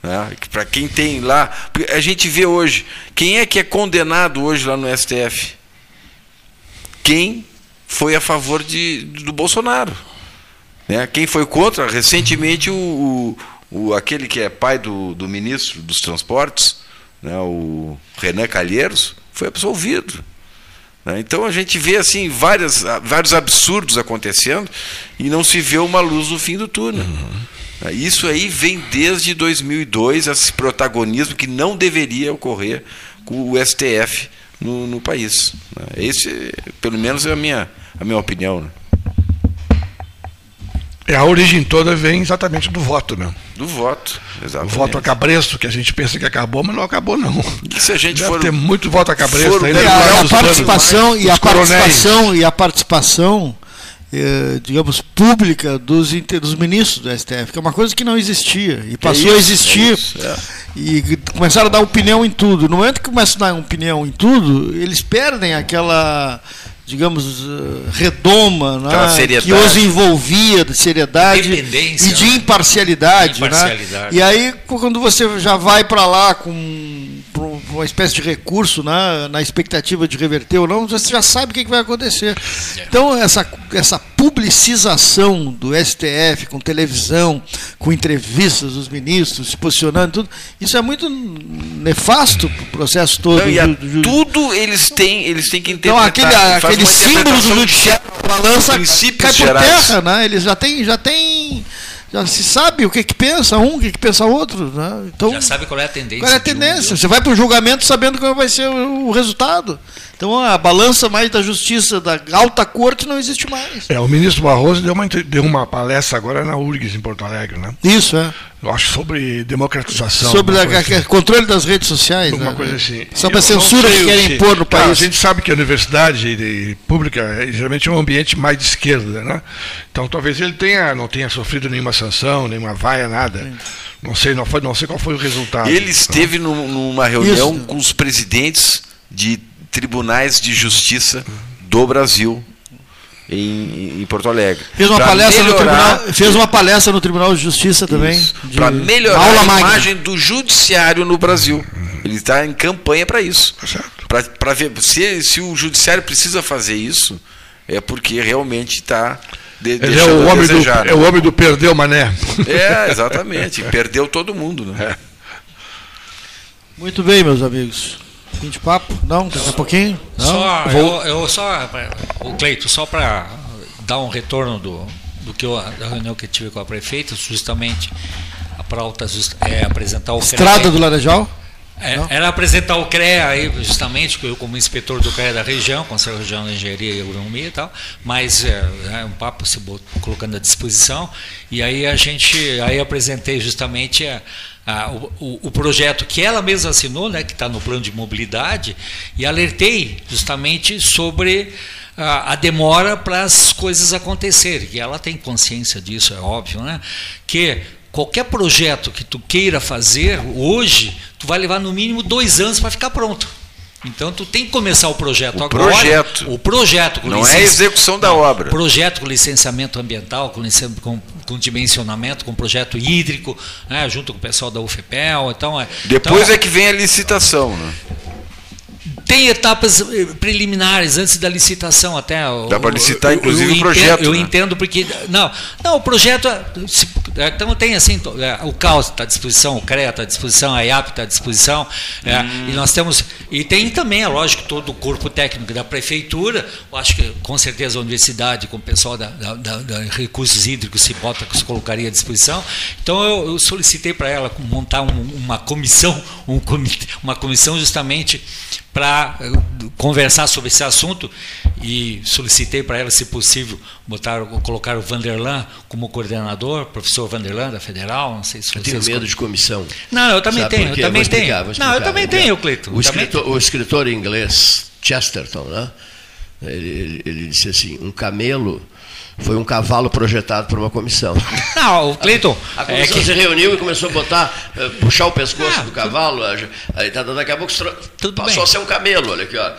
Né? Para quem tem lá. A gente vê hoje. Quem é que é condenado hoje lá no STF? Quem foi a favor de, do Bolsonaro. Né? Quem foi contra, recentemente, o, o, aquele que é pai do, do ministro dos Transportes, né? o Renan Calheiros, foi absolvido. Né? Então a gente vê assim várias, vários absurdos acontecendo e não se vê uma luz no fim do túnel. Uhum. Isso aí vem desde 2002, esse protagonismo que não deveria ocorrer com o STF no, no país. Né? Esse, pelo menos, é a minha, a minha opinião. Né? É, a origem toda vem exatamente do voto mesmo. Do voto, exatamente. O voto a cabresto, que a gente pensa que acabou, mas não acabou não. E se a gente Deve for ter muito voto a cabresto ainda. É, a, a participação e a participação e a participação eh, digamos, pública dos, dos ministros do STF, que é uma coisa que não existia e passou é isso, a existir. É isso, é. E começaram a dar opinião em tudo. No momento que começam a dar opinião em tudo, eles perdem aquela digamos, eh, redoma, né? que os envolvia de seriedade e de imparcialidade. Né? imparcialidade. Né? E aí, quando você já vai para lá com uma espécie de recurso né, na expectativa de reverter ou não, você já sabe o que, vai acontecer. Então, essa, essa publicização do STF com televisão, com entrevistas dos ministros, se posicionando, tudo, isso é muito nefasto para o processo todo. Não, do, do, tudo eles têm, eles têm que entender. Então, aquele, aquele símbolo do judiciário balança cai por terra, né? Eles já têm. Já têm já se sabe o que, que pensa um, o que, que pensa outro. Né? Então, já sabe qual é a tendência. Qual é a tendência? Um Você vai para o julgamento sabendo qual vai ser o, o resultado. Então a balança mais da justiça da alta corte não existe mais. É, o ministro Barroso deu uma, deu uma palestra agora na URGS em Porto Alegre, né? Isso, é. Eu acho sobre democratização. Sobre o assim. controle das redes sociais. Uma né? coisa assim. Sobre a censura que querem impor no país. a gente sabe que a universidade pública é, geralmente é um ambiente mais de esquerda, né? Então talvez ele tenha, não tenha sofrido nenhuma sanção, nenhuma vaia, nada. Sim. Não sei, não, foi, não sei qual foi o resultado. Ele esteve então. numa reunião Isso. com os presidentes de tribunais de justiça do Brasil em, em, Porto Alegre. Fez uma, palestra melhorar, no tribunal, fez uma palestra no Tribunal de Justiça também. Para melhorar a imagem do judiciário no Brasil. Ele está em campanha para isso. Para ver se, se o judiciário precisa fazer isso, é porque realmente está. De, Ele é o, homem do, né? é o homem do perdeu mané. É, exatamente. perdeu todo mundo. Né? É. Muito bem, meus amigos. Fim de papo? Não, daqui a pouquinho? Não? Só, Vou... eu, eu, só, o Cleito, só para dar um retorno do, do que eu, da reunião que tive com a prefeita, justamente a pauta é apresentar o Estrada CREA, do Laranjal? É, era apresentar o CREA aí, justamente, eu como inspetor do CREA da região, Conselho Regional de Engenharia e Agronomia e tal, mas é, é um papo se colocando à disposição, e aí a gente, aí apresentei justamente a, a, o, o, projeto que ela mesma assinou, né, que está no plano de mobilidade, e alertei justamente sobre a, a demora para as coisas acontecerem. E ela tem consciência disso, é óbvio, né? Que qualquer projeto que tu queira fazer hoje, tu vai levar no mínimo dois anos para ficar pronto. Então tu tem que começar o projeto O agora. projeto. O projeto. com Não é a execução da obra. Projeto com licenciamento ambiental, com, licen- com- com dimensionamento, com projeto hídrico, né, junto com o pessoal da UFPEL. Então, é, Depois então, é que vem a licitação. Né? Tem etapas eh, preliminares antes da licitação até. o- Dá pra licitar, eu- eu inclusive, o entendo- projeto, Eu né? entendo porque não, não o projeto é- se- é, então tem assim é, o CAUS está à disposição, o CREA está à disposição, a IAP está à disposição é, Hum. e nós temos e tem também, é lógico, todo o corpo técnico da prefeitura. Eu acho que com certeza a universidade com o pessoal da, da- da- da recursos hídricos se bota se colocaria à disposição. Então eu, eu solicitei para ela montar um- uma comissão, um comitê, uma comissão justamente para eh, conversar sobre esse assunto e solicitei para ela, se possível, botar, colocar o Vanderlan como coordenador, professor Vanderlan da Federal, não sei se Eu tenho medo de comissão. Não, eu também Sabe tenho, eu também explicar, tenho. vou Não, eu explicar. também tenho, Cleiton. O escritor, o escritor inglês Chesterton, né? ele, ele- ele disse assim: um camelo foi um cavalo projetado por uma comissão. Não, o Cleiton, A é comissão que- se reuniu e começou a botar, eh, puxar o pescoço do cavalo. Aí tá- daqui a pouco tro- passou bem. a ser um camelo, olha aqui, ó.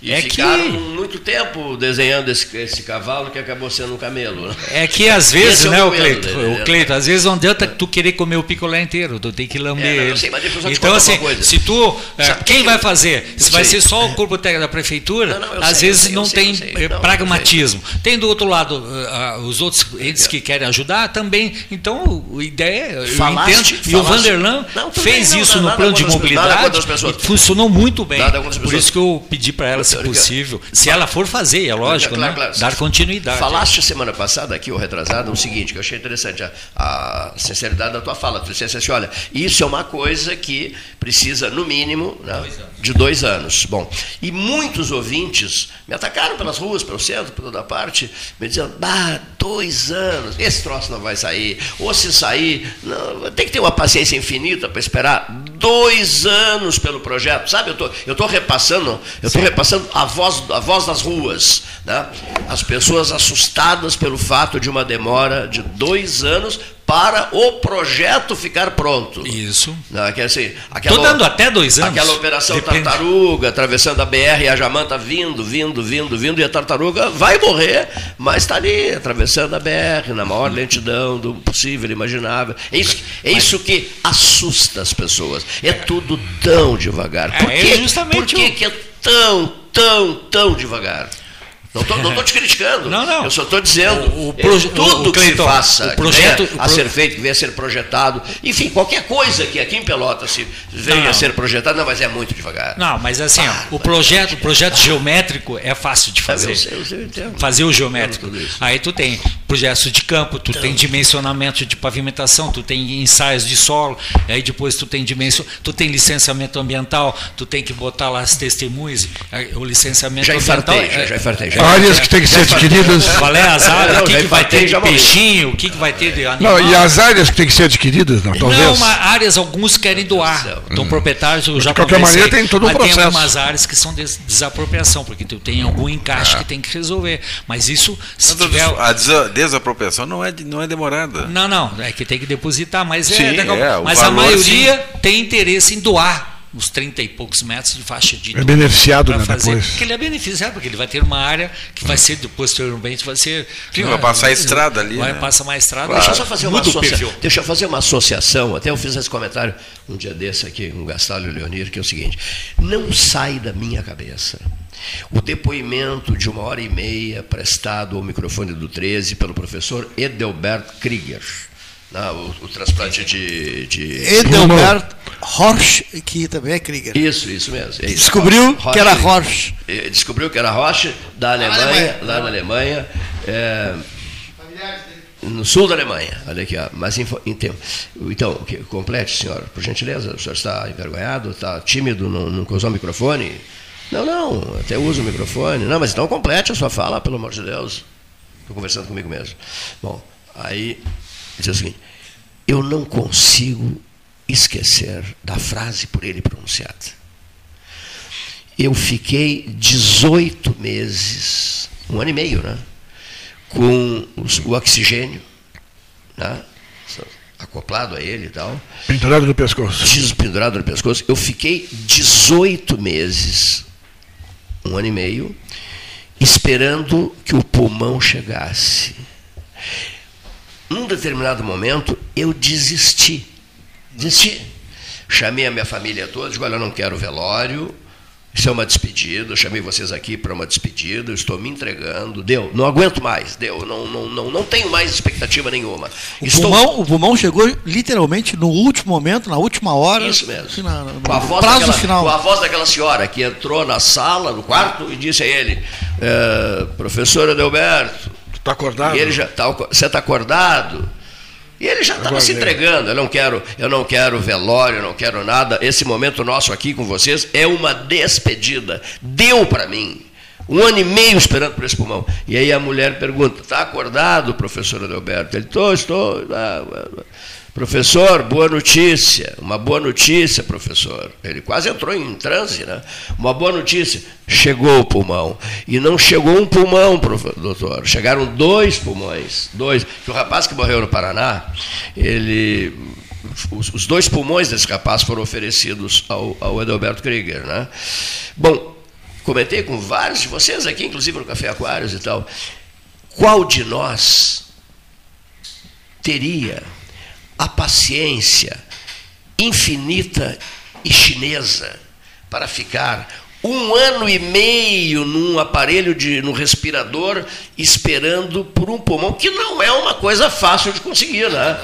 E É que- ficaram muito tempo desenhando esse, esse cavalo que acabou sendo um camelo. né? É que às vezes, é o né, o Cleito, dele, né? o Cleito, às vezes não adianta tu querer comer o picolé inteiro, tu tem que lamber É, ele. sei, então, assim, se tu. é, Sabe quem que- vai fazer? Se vai sei. ser só o corpo técnico da prefeitura, Não, não, às sei, vezes não tem eh, pragmatismo. Tem do outro lado os outros entes que querem ajudar também. Então, a ideia, eu Falaste- entendo. E o Vanderlan Não, fez não, isso nada no plano de mobilidade e funcionou muito bem. Por isso que eu pedi para ela, se Claro, possível, se ela for fazer, é lógico, Claro, né? claro. dar continuidade. Falaste semana passada aqui, ou retrasada, o seguinte, que eu achei interessante, a, a sinceridade da tua fala. Tu disseste assim, olha, isso é uma coisa que precisa, no mínimo, né, de dois anos. Bom, e muitos ouvintes me atacaram pelas ruas, pelo centro, por toda parte, me dizendo, bah, dois anos, esse troço não vai sair. Ou se sair, não, tem que ter uma paciência infinita para esperar dois anos pelo projeto. Sabe, eu tô, eu tô repassando, eu tô repassando a voz, a voz das ruas, né? As pessoas assustadas pelo fato de uma demora de dois anos para o projeto ficar pronto. Isso. Não, que, assim, aquela, Tô dando até dois anos. Aquela operação Depende. tartaruga, atravessando a BR e a Jamanta vindo, vindo, vindo, vindo, e a tartaruga vai morrer, mas está ali, atravessando a BR, na maior lentidão do possível, imaginável. É isso, é isso que assusta as pessoas. É tudo tão devagar. Por, É, justamente Por que, que é tão, tão, tão devagar? Não estou te criticando. Não, não. Eu só estou dizendo. O- o é proje- tudo o- que se Cleiton, faça, o projeto- que venha a ser feito, que venha a ser projetado. Enfim, qualquer coisa que aqui em Pelotas se venha Não. a ser projetado, não, mas é muito devagar. Não, mas assim, ó, o projeto, o projeto geométrico é fácil de fazer. Eu sei, eu sei, eu. Fazer o geométrico. Aí tu tem projetos de campo, tu tem dimensionamento de pavimentação, tu tem ensaios de solo, aí depois tu tem dimensão, tu tem licenciamento ambiental, tu tem que botar lá as testemunhas, o licenciamento Já ambiental. infartei, já, é- já infartei. Já Áreas que têm que ser adquiridas. Qual é as áreas? Não, o que, já que vai ter de já peixinho? O que, que vai ter de animal? Não, e as áreas que têm que ser adquiridas, não, talvez. Não, uma- áreas alguns querem doar. Então, proprietários, eu já de qualquer maneira, tem todo um Mas processo. Tem algumas áreas que são des desapropriação, porque tu tem algum encaixe que tem que resolver. Mas isso, se tiver. A desa- desapropriação não é, não é demorada. Não, não, é que tem que depositar, mas, Sim, é, legal. é, o mas a valor, maioria tem interesse em doar os 30 e poucos metros de faixa de É beneficiado, né, fazer. depois. Porque ele é beneficiado, porque ele vai ter uma área que vai ser, posteriormente, vai ser. Sim, né, vai passar a estrada ali, Vai né? passar uma estrada. Deixa eu só fazer uma, muda o associa... perfil. Deixa eu fazer uma associação. Até eu fiz esse comentário um dia desse aqui com o Gastalho Leonir, que é o seguinte: não sai da minha cabeça. O depoimento de uma hora e meia prestado ao microfone do 13 pelo professor Edelbert Krieger, né, o, o transplante de, de. Edelbert Horsch, que também é Krieger. Isso, isso mesmo. é isso. Descobriu que era Horsch. Eh, Descobriu que era Roche, da Alemanha, Alemanha. lá na Alemanha. é, no sul da Alemanha, olha aqui, ó, mas em, em tempo. Então, que- complete, senhor, por gentileza. O senhor está envergonhado, está tímido, não, não usou o microfone? Não, não, até uso o microfone. Não, mas então complete a sua fala, pelo amor de Deus. Estou conversando comigo mesmo. Bom, aí diz o seguinte: eu não consigo esquecer da frase por ele pronunciada. Eu fiquei 18 meses um ano e meio, né? Com os, o oxigênio, né? acoplado a ele e tal. Pendurado no pescoço. Pendurado no pescoço. Eu fiquei 18 meses, um ano e meio, esperando que o pulmão chegasse. Num determinado momento, eu desisti. Desisti. Chamei a minha família toda, digo, olha, eu não quero velório, isso é uma despedida, eu chamei vocês aqui para uma despedida, eu estou me entregando, deu, não aguento mais, deu, não, não, não, não tenho mais expectativa nenhuma. O, estou... pulmão, o pulmão chegou literalmente no último momento, na última hora. Isso mesmo. Na, no com, a voz prazo daquela, final. com a voz daquela senhora que entrou na sala, no quarto, e disse a ele, é, professor Adelberto. Está acordado? E ele já tá, você está acordado? E ele já estava se entregando. Eu não quero, eu não quero velório, eu não quero nada. Esse momento nosso aqui com vocês é uma despedida. Deu para mim. Um ano e meio esperando por esse pulmão. E aí a mulher pergunta: está acordado, professor Adalberto? Ele: estou, estou. Ah, Professor, boa notícia. Uma boa notícia, professor. Ele quase entrou em transe, né? Uma boa notícia. Chegou o pulmão. E não chegou um pulmão, doutor. Chegaram dois pulmões. Dois. O rapaz que morreu no Paraná, ele. Os, os dois pulmões desse rapaz foram oferecidos ao, ao Edelberto Krieger, né? Bom, comentei com vários de vocês aqui, inclusive no Café Aquários e tal. Qual de nós teria a paciência infinita e chinesa para ficar um ano e meio num aparelho de no respirador esperando por um pulmão que não é uma coisa fácil de conseguir, né?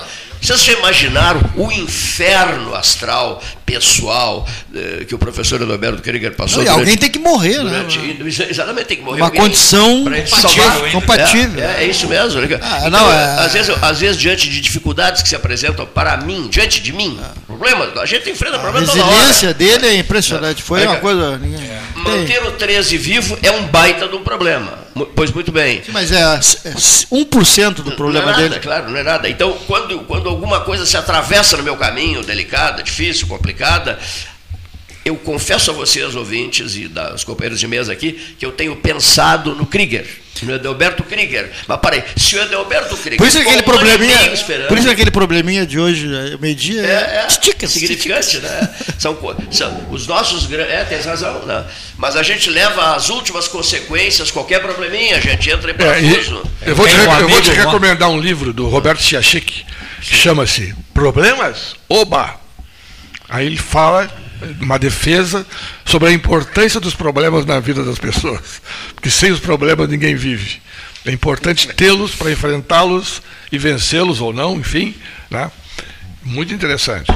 Vocês já imaginaram o inferno astral, pessoal, eh, que o professor Roberto Krieger passou? Não, durante, alguém tem que morrer, durante, né? Exatamente, tem que morrer. Uma condição compatível. compatível. É, é, isso mesmo. Né? Ah, então, não, é... às, vezes, às vezes, diante de dificuldades que se apresentam para mim, diante de mim, ah. problemas, a gente enfrenta problemas toda hora. A resiliência dele é impressionante. Foi é, uma coisa... Manter o 13 vivo é um baita de um problema. Pois muito bem. Sim, mas é, é 1% do problema não é nada, dele. Claro, não é nada. Então, quando, quando alguma coisa se atravessa no meu caminho, delicada, difícil, complicada, eu confesso a vocês, ouvintes e das companheiros de mesa aqui, que eu tenho pensado no Krieger, no Edelberto Krieger. Mas parei, se o Edelberto Krieger. Por isso aquele probleminha, por isso aquele probleminha de hoje, meio-dia, é, é estica, significante, estica. né? São, são os nossos. É, tem razão, né? Mas a gente leva as últimas consequências, qualquer probleminha, a gente entra em parafuso. É, eu vou te, eu vou te recomendar um livro do Roberto Chiachik, que chama-se Problemas Oba. Aí ele fala uma defesa sobre a importância dos problemas na vida das pessoas. Porque sem os problemas ninguém vive. É importante tê-los para enfrentá-los e vencê-los ou não, enfim. Né? Muito interessante.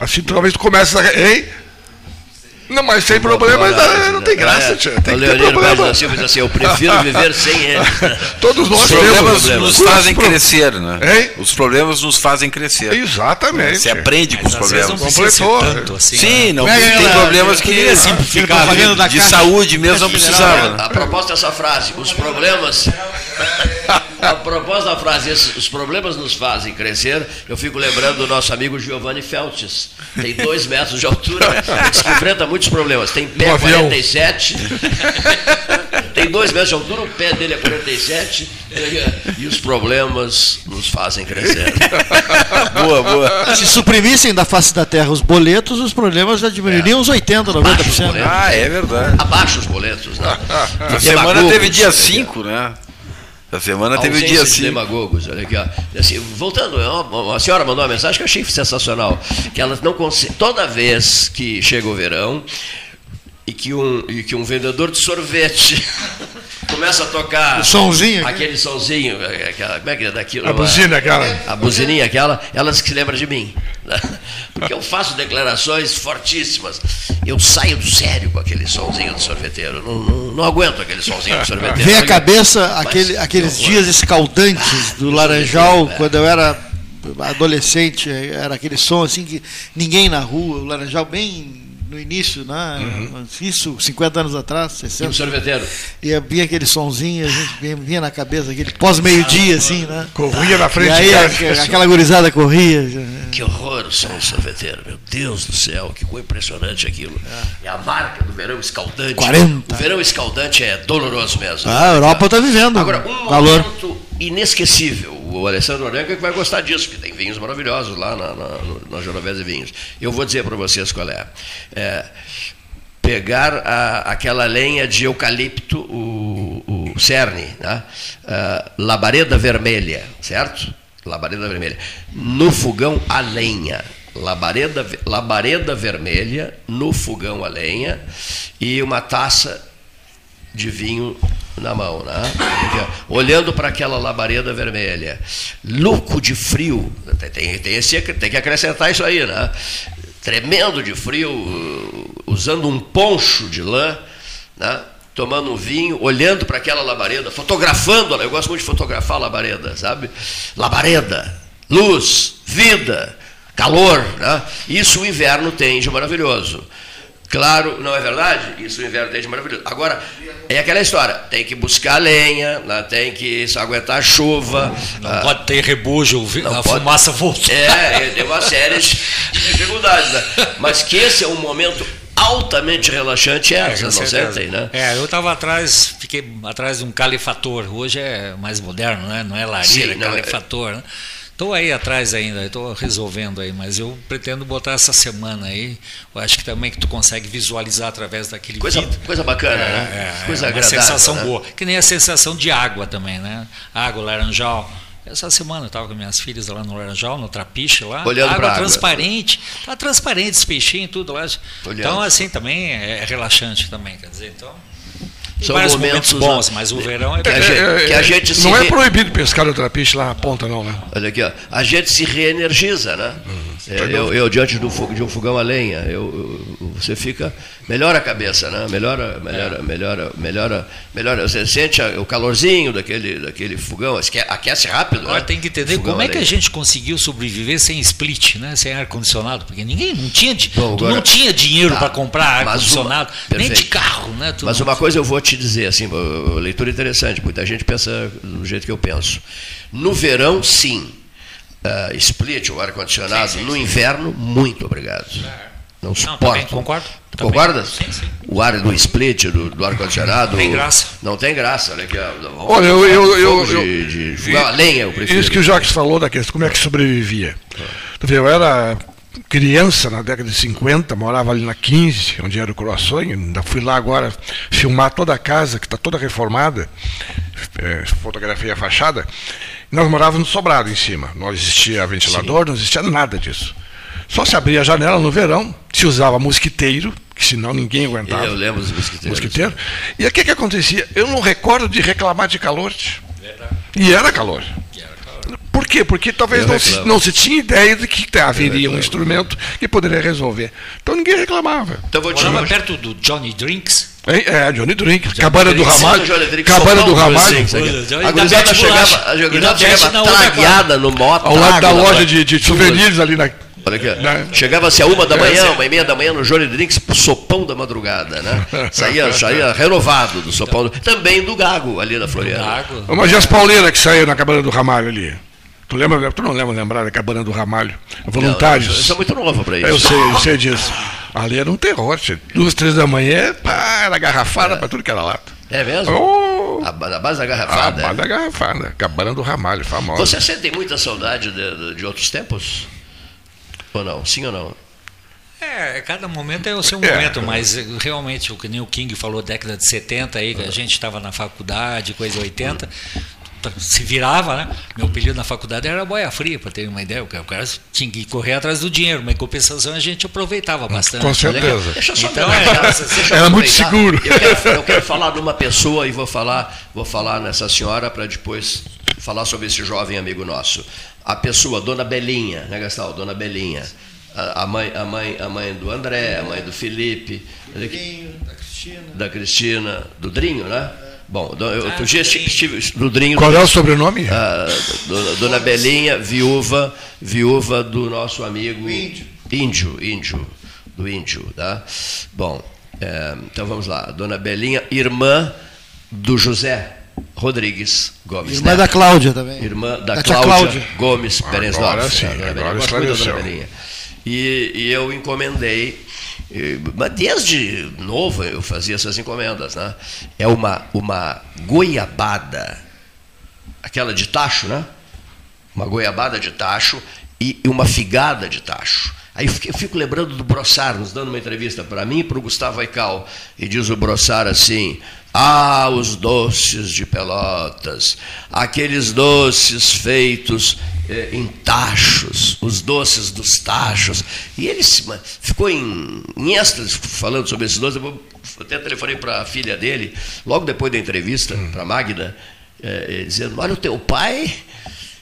Assim, talvez tu comece a. Ei, não, mas sem problemas não, não tem graça, é, tia. Tem o Leonino Paz da Silva diz assim, eu prefiro viver sem eles. Todos nós Os problemas nos fazem crescer, né? Hein? Os problemas nos fazem crescer. Exatamente. Você aprende com os problemas. Não Completou. Tanto, assim, Sim, não, é, tem problemas que simplificar de, de saúde mesmo não precisava. A proposta dessa frase, os problemas a propósito da frase, os problemas nos fazem crescer, eu fico lembrando do nosso amigo Giovanni Feltes. Tem dois metros de altura, que enfrenta muitos problemas. Tem pé 47, tem dois metros de altura, o pé dele é 47, e os problemas nos fazem crescer. boa, boa. Se suprimissem da face da terra os boletos, os problemas já diminuiriam é. uns 80, 90%. Ah, é verdade. Abaixo os boletos. Não. A semana teve dia 5, né? A semana teve o dia assim. demagogos, olha aqui, ó. Assim, voltando, a senhora mandou uma mensagem que eu achei sensacional. Que ela não consegue. Toda vez que chega o verão e que um, e que um vendedor de sorvete começa a tocar. O sonzinho. Aquele aqui. sonzinho, aquela, como é que é daquilo? A buzina, aquela. A buzininha, aquela, ela se lembra de mim. Porque eu faço declarações fortíssimas. Eu saio do sério com aquele sonzinho do sorveteiro. Não, não, não aguento aquele sonzinho do sorveteiro. Vem a cabeça aquele, aqueles dias escaldantes do Laranjal, quando eu era adolescente, era aquele som assim que ninguém na rua, o Laranjal bem no início, né? Isso, 50 anos atrás, 60. E o sorveteiro? E vinha aquele sonzinho, a gente vinha- na cabeça, aquele pós-meio-dia, assim, né? Corria na frente E aí aquela, gurizada corria. Que horror o som do sorveteiro, meu Deus do céu, que coisa impressionante aquilo. É a marca do verão escaldante. 40. O verão escaldante é doloroso mesmo. Ah, a Europa está vivendo. Agora, um momento inesquecível. O Alessandro Orenga que vai gostar disso, porque tem vinhos maravilhosos lá na, na, na Genovese Vinhos. Eu vou dizer para vocês qual é. É, pegar a- aquela lenha de eucalipto, o, o cerne, né? Ah, labareda vermelha, certo? Labareda vermelha. No fogão a lenha. Labareda, labareda vermelha no fogão a lenha e uma taça de vinho na mão, né? olhando para aquela labareda vermelha, louco de frio, tem, tem, esse- tem que acrescentar isso aí, né? Tremendo de frio, uh, usando um poncho de lã, né? tomando um vinho, olhando para aquela labareda, fotografando, eu gosto muito de fotografar a labareda, sabe? Labareda, luz, vida, calor, né? Isso o inverno tem de maravilhoso. Claro, não é verdade? Isso o inverno tem de maravilhoso. Agora, é aquela história: tem que buscar lenha, né? tem que aguentar a chuva. Não ah, pode ter não a pode. fumaça voltou. É, tem uma série de dificuldades. Né? Mas que esse é um momento altamente relaxante, é, É, vocês não sentem, né? É, eu estava atrás, fiquei atrás de um calefator. Hoje é mais moderno, né? Não é lareira, Sim, é não, é- calefator. né? Estou aí atrás ainda, estou resolvendo aí, mas eu pretendo botar essa semana aí. Eu acho que também que tu consegue visualizar através daquele Coisa, vidro. coisa bacana, É, né? é, coisa é uma sensação né? boa. Que nem a sensação de água também, né? Água, laranjal. Essa semana eu estava com minhas filhas lá no Laranjal, no Trapiche lá. Olhando água água. transparente. Tá transparente esse peixinho tudo lá. Olhando. Então, assim, também é relaxante também, quer dizer, então... São momentos, momentos bons, mas o verão é... que a gente- que a gente se Não é re- proibido pescar o trapiche lá na ponta, não, né? Olha aqui, ó. a gente se reenergiza, né? É, eu, eu, diante do de um fogão a lenha, eu, eu- você fica. Melhora a cabeça, né? Melhora, melhora, melhora, melhora, melhora. Você sente o calorzinho daquele, daquele fogão, aquece rápido. Agora né? tem que entender Fogão como é que a gente conseguiu sobreviver sem split, né? sem ar-condicionado, porque ninguém não tinha, Bom, tu agora- não tinha dinheiro Tá, para comprar ar-condicionado, nem de carro, né? Tu Mas não- uma coisa eu vou te dizer, assim, leitura interessante, muita gente pensa do jeito que eu penso. No verão, sim. Ah, split, o ar-condicionado. No inverno, muito obrigado. Não suporto. também concordo. Tu Também. concordas? Sim, sim. O ar do split, do, do ar-condicionado. Tem graça. Não tem graça, olha aqui. ó. Vamos Olha, eu. eu, eu, de, de a lenha, eu prefiro. Isso que o Jacques falou da questão, como é que sobrevivia. Tu vê, eu era criança na década de 50, morava ali na 15, onde era o e ainda fui lá agora filmar toda a casa, que está toda reformada, eh, fotografei a fachada. Nós morávamos no sobrado em cima. Não existia ventilador, não existia nada disso. Só se abria a janela no verão, se usava mosquiteiro, que senão ninguém aguentava. Eu lembro dos mosquiteiros. Mosquiteiro. E o que, que acontecia? Eu não recordo de reclamar de calor. tio. E era calor. Por quê? Porque talvez não se, não se tinha ideia de que haveria um instrumento que poderia resolver. Então ninguém reclamava. Então vou te mostrar. perto do Johnny Drinks. É, é, Johnny Drink, Cabana do Drinks. Ramalho. Drinks, Cabana do Ramalho. A gurizada chegava, a gurizada chegava tragueada no moto. Ao lado da loja de, de souvenirs ali na. Olha aqui, Né? chegava-se a uma da É, manhã, uma e meia da manhã no Johnny Drinks, sopão da madrugada, né? Saía, saía renovado do sopão, do- também do Gago, ali na Floriana. Mas e as pauleiras que saíram na Cabana do Ramalho ali? Tu, lembra, tu não lembra lembrar da Cabana do Ramalho? Voluntários. Não, eu sou muito novo para isso. Eu sei, eu sei disso. Ali era um terror. Duas, três da manhã, pá, era garrafada para tudo que era lata. É mesmo? Oh, A- na base da a garrafada. banda garrafada, Cabana do Ramalho, famosa. Você sente muita saudade de, de- de outros tempos? Ou não? Sim ou não? É, cada momento é o seu É. momento, mas eh, realmente, o que nem o King falou, década de 70 aí, que a gente estava na faculdade, coisa 80, t- se virava, né? Meu apelido na faculdade era boia fria, para ter uma ideia. O cara, tinha que correr atrás do dinheiro, mas em compensação a gente aproveitava bastante. Com certeza. Deixa eu só Então, aproveitar, é, Era muito seguro. Eu quero, eu quero falar de uma pessoa e vou falar, vou falar nessa senhora para depois falar sobre esse jovem amigo nosso. A pessoa, Dona Belinha, né, Gastão? Dona Belinha. A, a mãe, a, mãe, a mãe do André, a mãe do Felipe, aqui, Da Cristina. da Cristina, do Drinho, né? Bom, eu, Ah, outro dia do Drinho. estive do Drinho. Qual é o sobrenome? Ah, dona, dona Belinha, viúva, viúva do nosso amigo Índio. Índio, Índio. do índio. Tá? Bom, é, então vamos lá. Dona Belinha, irmã do José Rodrigues Gomes. Irmã Neto. da Cláudia também. Irmã da, Da Cláudia, Cláudia. Gomes Agora Berensdorf. sim, agora Dona esclareceu. Belinha. E, e eu encomendei, mas desde novo eu fazia essas encomendas, né? É uma, uma goiabada, aquela de tacho, né? Uma goiabada de tacho e uma figada de tacho. Aí eu fico, lembrando do Brossar, nos dando uma entrevista para mim e para o Gustavo Aical. E diz o Brossar assim: Ah, os doces de Pelotas, aqueles doces feitos eh, em tachos, os doces dos tachos. E ele se ficou em, em êxtase falando sobre esses doces. Eu até telefonei para a filha dele, logo depois da entrevista, para a Magda, eh, eh, dizendo: Olha, o teu pai.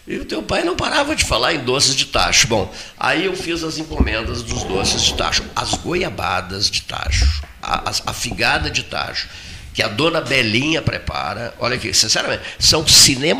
E o teu pai não parava de falar em doces de tacho. Bom, aí eu fiz as encomendas dos doces de tacho. As goiabadas de tacho, a, as- a figada de tacho, que a dona Belinha prepara. Olha aqui, sinceramente, são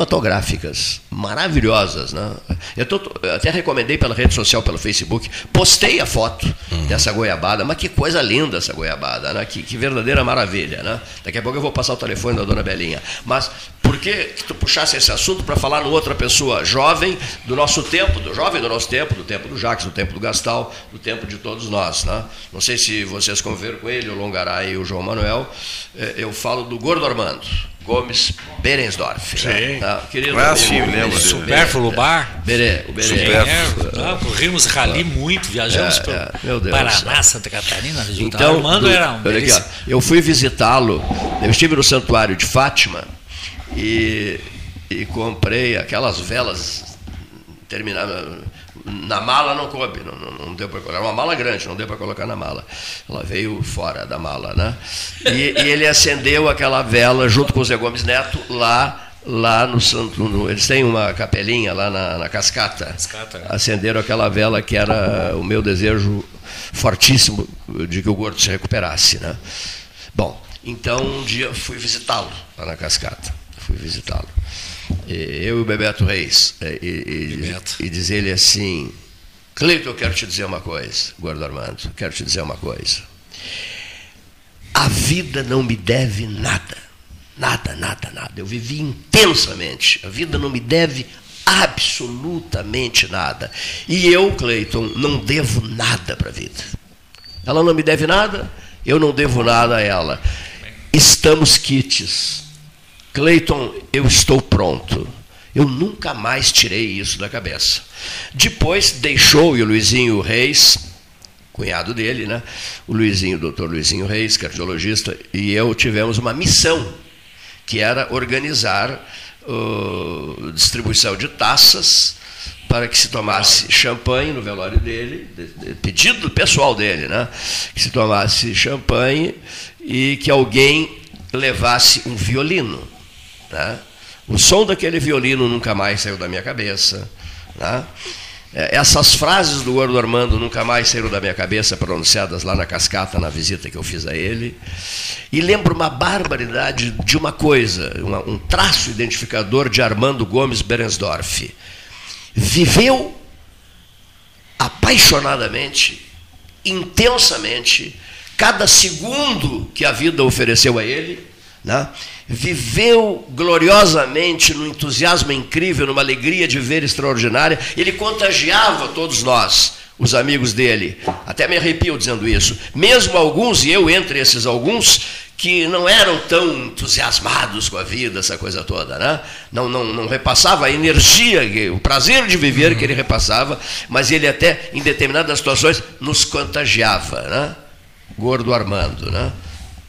cinematográficas, maravilhosas. Né? Eu, tô- eu até recomendei pela rede social, pelo Facebook, postei a foto dessa goiabada, mas que coisa linda essa goiabada, né? que, que verdadeira maravilha. Né? Daqui a pouco eu vou passar o telefone da dona Belinha. Mas por que, que tu puxasse esse assunto para falar numa outra pessoa jovem do nosso tempo, do jovem do nosso tempo, do tempo do Jacques, do tempo do Gastal, do tempo de todos nós. Né? Não sei se vocês conviveram com ele, o Longaray e o João Manuel. Eh, Eu falo do Gordo Armando. Gomes Berensdorf. Sim. Né? Tá? Querido Ah, sim, eu lembro. Supérfluo Bar? Berê, o Berê. Supérfluo. Ah, corrimos rali muito, viajamos É, pelo é, meu Deus. Paraná, Santa Catarina. Então, Então, Armando do- era um olha aqui, ó, eu fui visitá-lo, eu estive no santuário de Fátima e, e comprei aquelas velas terminadas. Na mala não coube, não, não, não deu para colocar. Era uma mala grande, não deu para colocar na mala. Ela veio fora da mala, né? E, e ele acendeu aquela vela junto com o Zé Gomes Neto lá, lá no Santo. no- eles têm uma capelinha lá na, na cascata. Cascata? Acenderam aquela vela que era o meu desejo fortíssimo de que o gordo se recuperasse, né? Bom, então um dia fui visitá-lo lá na cascata. Fui visitá-lo. E Eu e o Bebeto Reis. E, e, e diz ele assim: Cleiton, eu quero te dizer uma coisa, Gordo Armando, quero te dizer uma coisa. A vida não me deve nada. Nada, nada, nada. Eu vivi intensamente. A vida não me deve absolutamente nada. E eu, Cleiton, não devo nada para a vida. Ela não me deve nada, eu não devo nada a ela. Estamos quites. Cleiton, eu estou pronto. Eu nunca mais tirei isso da cabeça. Depois deixou e o Luizinho Reis, cunhado dele, né? O Luizinho, o doutor Luizinho Reis, cardiologista, e eu tivemos uma missão, que era organizar uh, distribuição de taças para que se tomasse champanhe no velório dele, de- de- pedido pessoal dele, né? Que se tomasse champanhe e que alguém levasse um violino, né? O som daquele violino nunca mais saiu da minha cabeça, né? Essas frases do Gordo Armando nunca mais saíram da minha cabeça, pronunciadas lá na cascata, na visita que eu fiz a ele. E lembro uma barbaridade de uma coisa, uma- um traço identificador de Armando Gomes Berensdorf. Viveu apaixonadamente, intensamente, cada segundo que a vida ofereceu a ele, né? viveu gloriosamente, num entusiasmo incrível, numa alegria de ver extraordinária. Ele contagiava todos nós, os amigos dele. Até me arrepio dizendo isso. Mesmo alguns, e eu entre esses alguns, que não eram tão entusiasmados com a vida, essa coisa toda, né? Não, não, não repassava a energia, o prazer de viver que ele repassava, mas ele até, em determinadas situações, nos contagiava, né? Gordo Armando, né?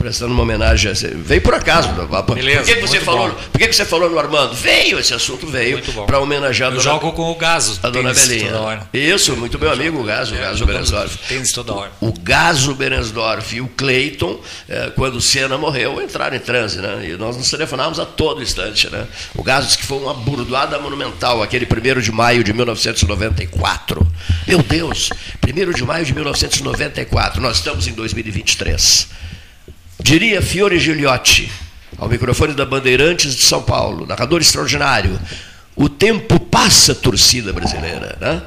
Prestando uma homenagem. Veio por acaso. Por Beleza, que, que você falou? bom. Por que, que você falou no Armando? Veio, esse assunto veio para homenagear a Eu dona, jogo com o Gaso. a dona Belinha. toda hora. Isso, muito meu amigo, o Gaso, o É, Gaso jogamos Berensdorf. Tênis toda hora. O Gaso Berensdorf e o Cleiton, eh, quando o Senna morreu, entraram em transe, né? E nós nos telefonávamos a todo instante, né? O Gaso disse que foi uma burdoada monumental, aquele 1 de maio de 1994. Meu Deus, 1 de maio de 1994, nós estamos em 2023. Diria Fiore Gigliotti, ao microfone da Bandeirantes de São Paulo, narrador extraordinário. O tempo passa, torcida brasileira, né?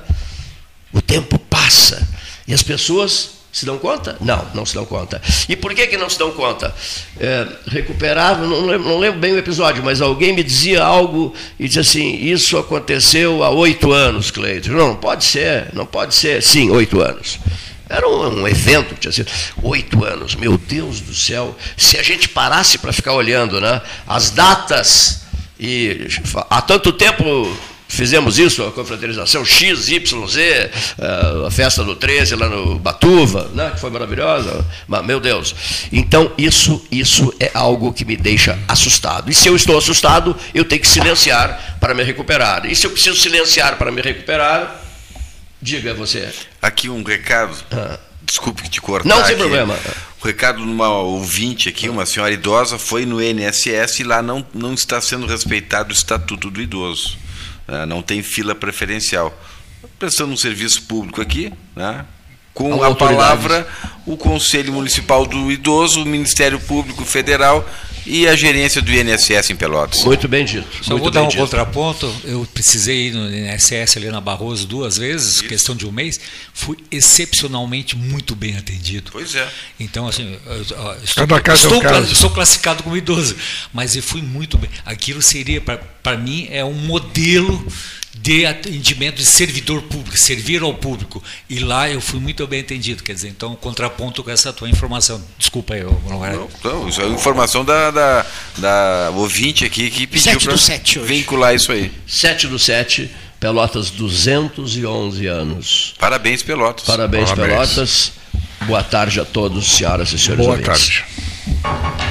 O tempo passa e as pessoas Se dão conta? Não, não se dão conta. E por que, que não se dão conta? É, recuperava, não lembro, não lembro, bem o episódio, mas alguém me dizia algo e disse assim: Isso aconteceu há oito anos, Cleiton. Não, não pode ser, não pode ser. Sim, oito anos. Era um, um evento que tinha sido. Oito anos, meu Deus do céu. Se a gente parasse para ficar olhando né, as datas, e há tanto tempo Fizemos isso, a confraternização X, Y, Z, eh, a festa do 13 lá no Batuva, né, que foi maravilhosa. Mas, meu Deus. Então, isso, isso é algo que me deixa assustado. E se eu estou assustado, eu tenho que silenciar para me recuperar. E se eu preciso silenciar para me recuperar, diga você. Aqui um recado. Ah. Desculpe te cortar. Não, sem aqui. problema. O recado de uma ouvinte aqui, uma senhora idosa, foi no NSS e lá não, não está sendo respeitado o Estatuto do Idoso. Né? não tem fila preferencial. Prestando um serviço público aqui, né? Com a, palavra o Conselho Municipal do Idoso, o Ministério Público Federal e a gerência do INSS em Pelotas. Muito bem dito. Só Muito vou dar um dito. contraponto. Eu precisei ir no INSS ali na Barroso duas vezes, Isso. questão de um mês. Fui excepcionalmente muito bem atendido. Pois é. Então, assim, estou, estou, estou classificado como idoso, mas eu fui muito bem. Aquilo seria, para mim, é um modelo de atendimento de servidor público, servir ao público. E lá eu fui muito bem entendido, quer dizer, então contraponto com essa tua informação. Desculpa aí, não era. Não, isso é informação da, da, da ouvinte aqui que pediu para vincular isso aí. 7 do 7, Pelotas 211 anos. Parabéns, Pelotas. Parabéns, Parabéns. Pelotas. Boa tarde a todos, senhoras e senhores. Boa ouvintes. tarde.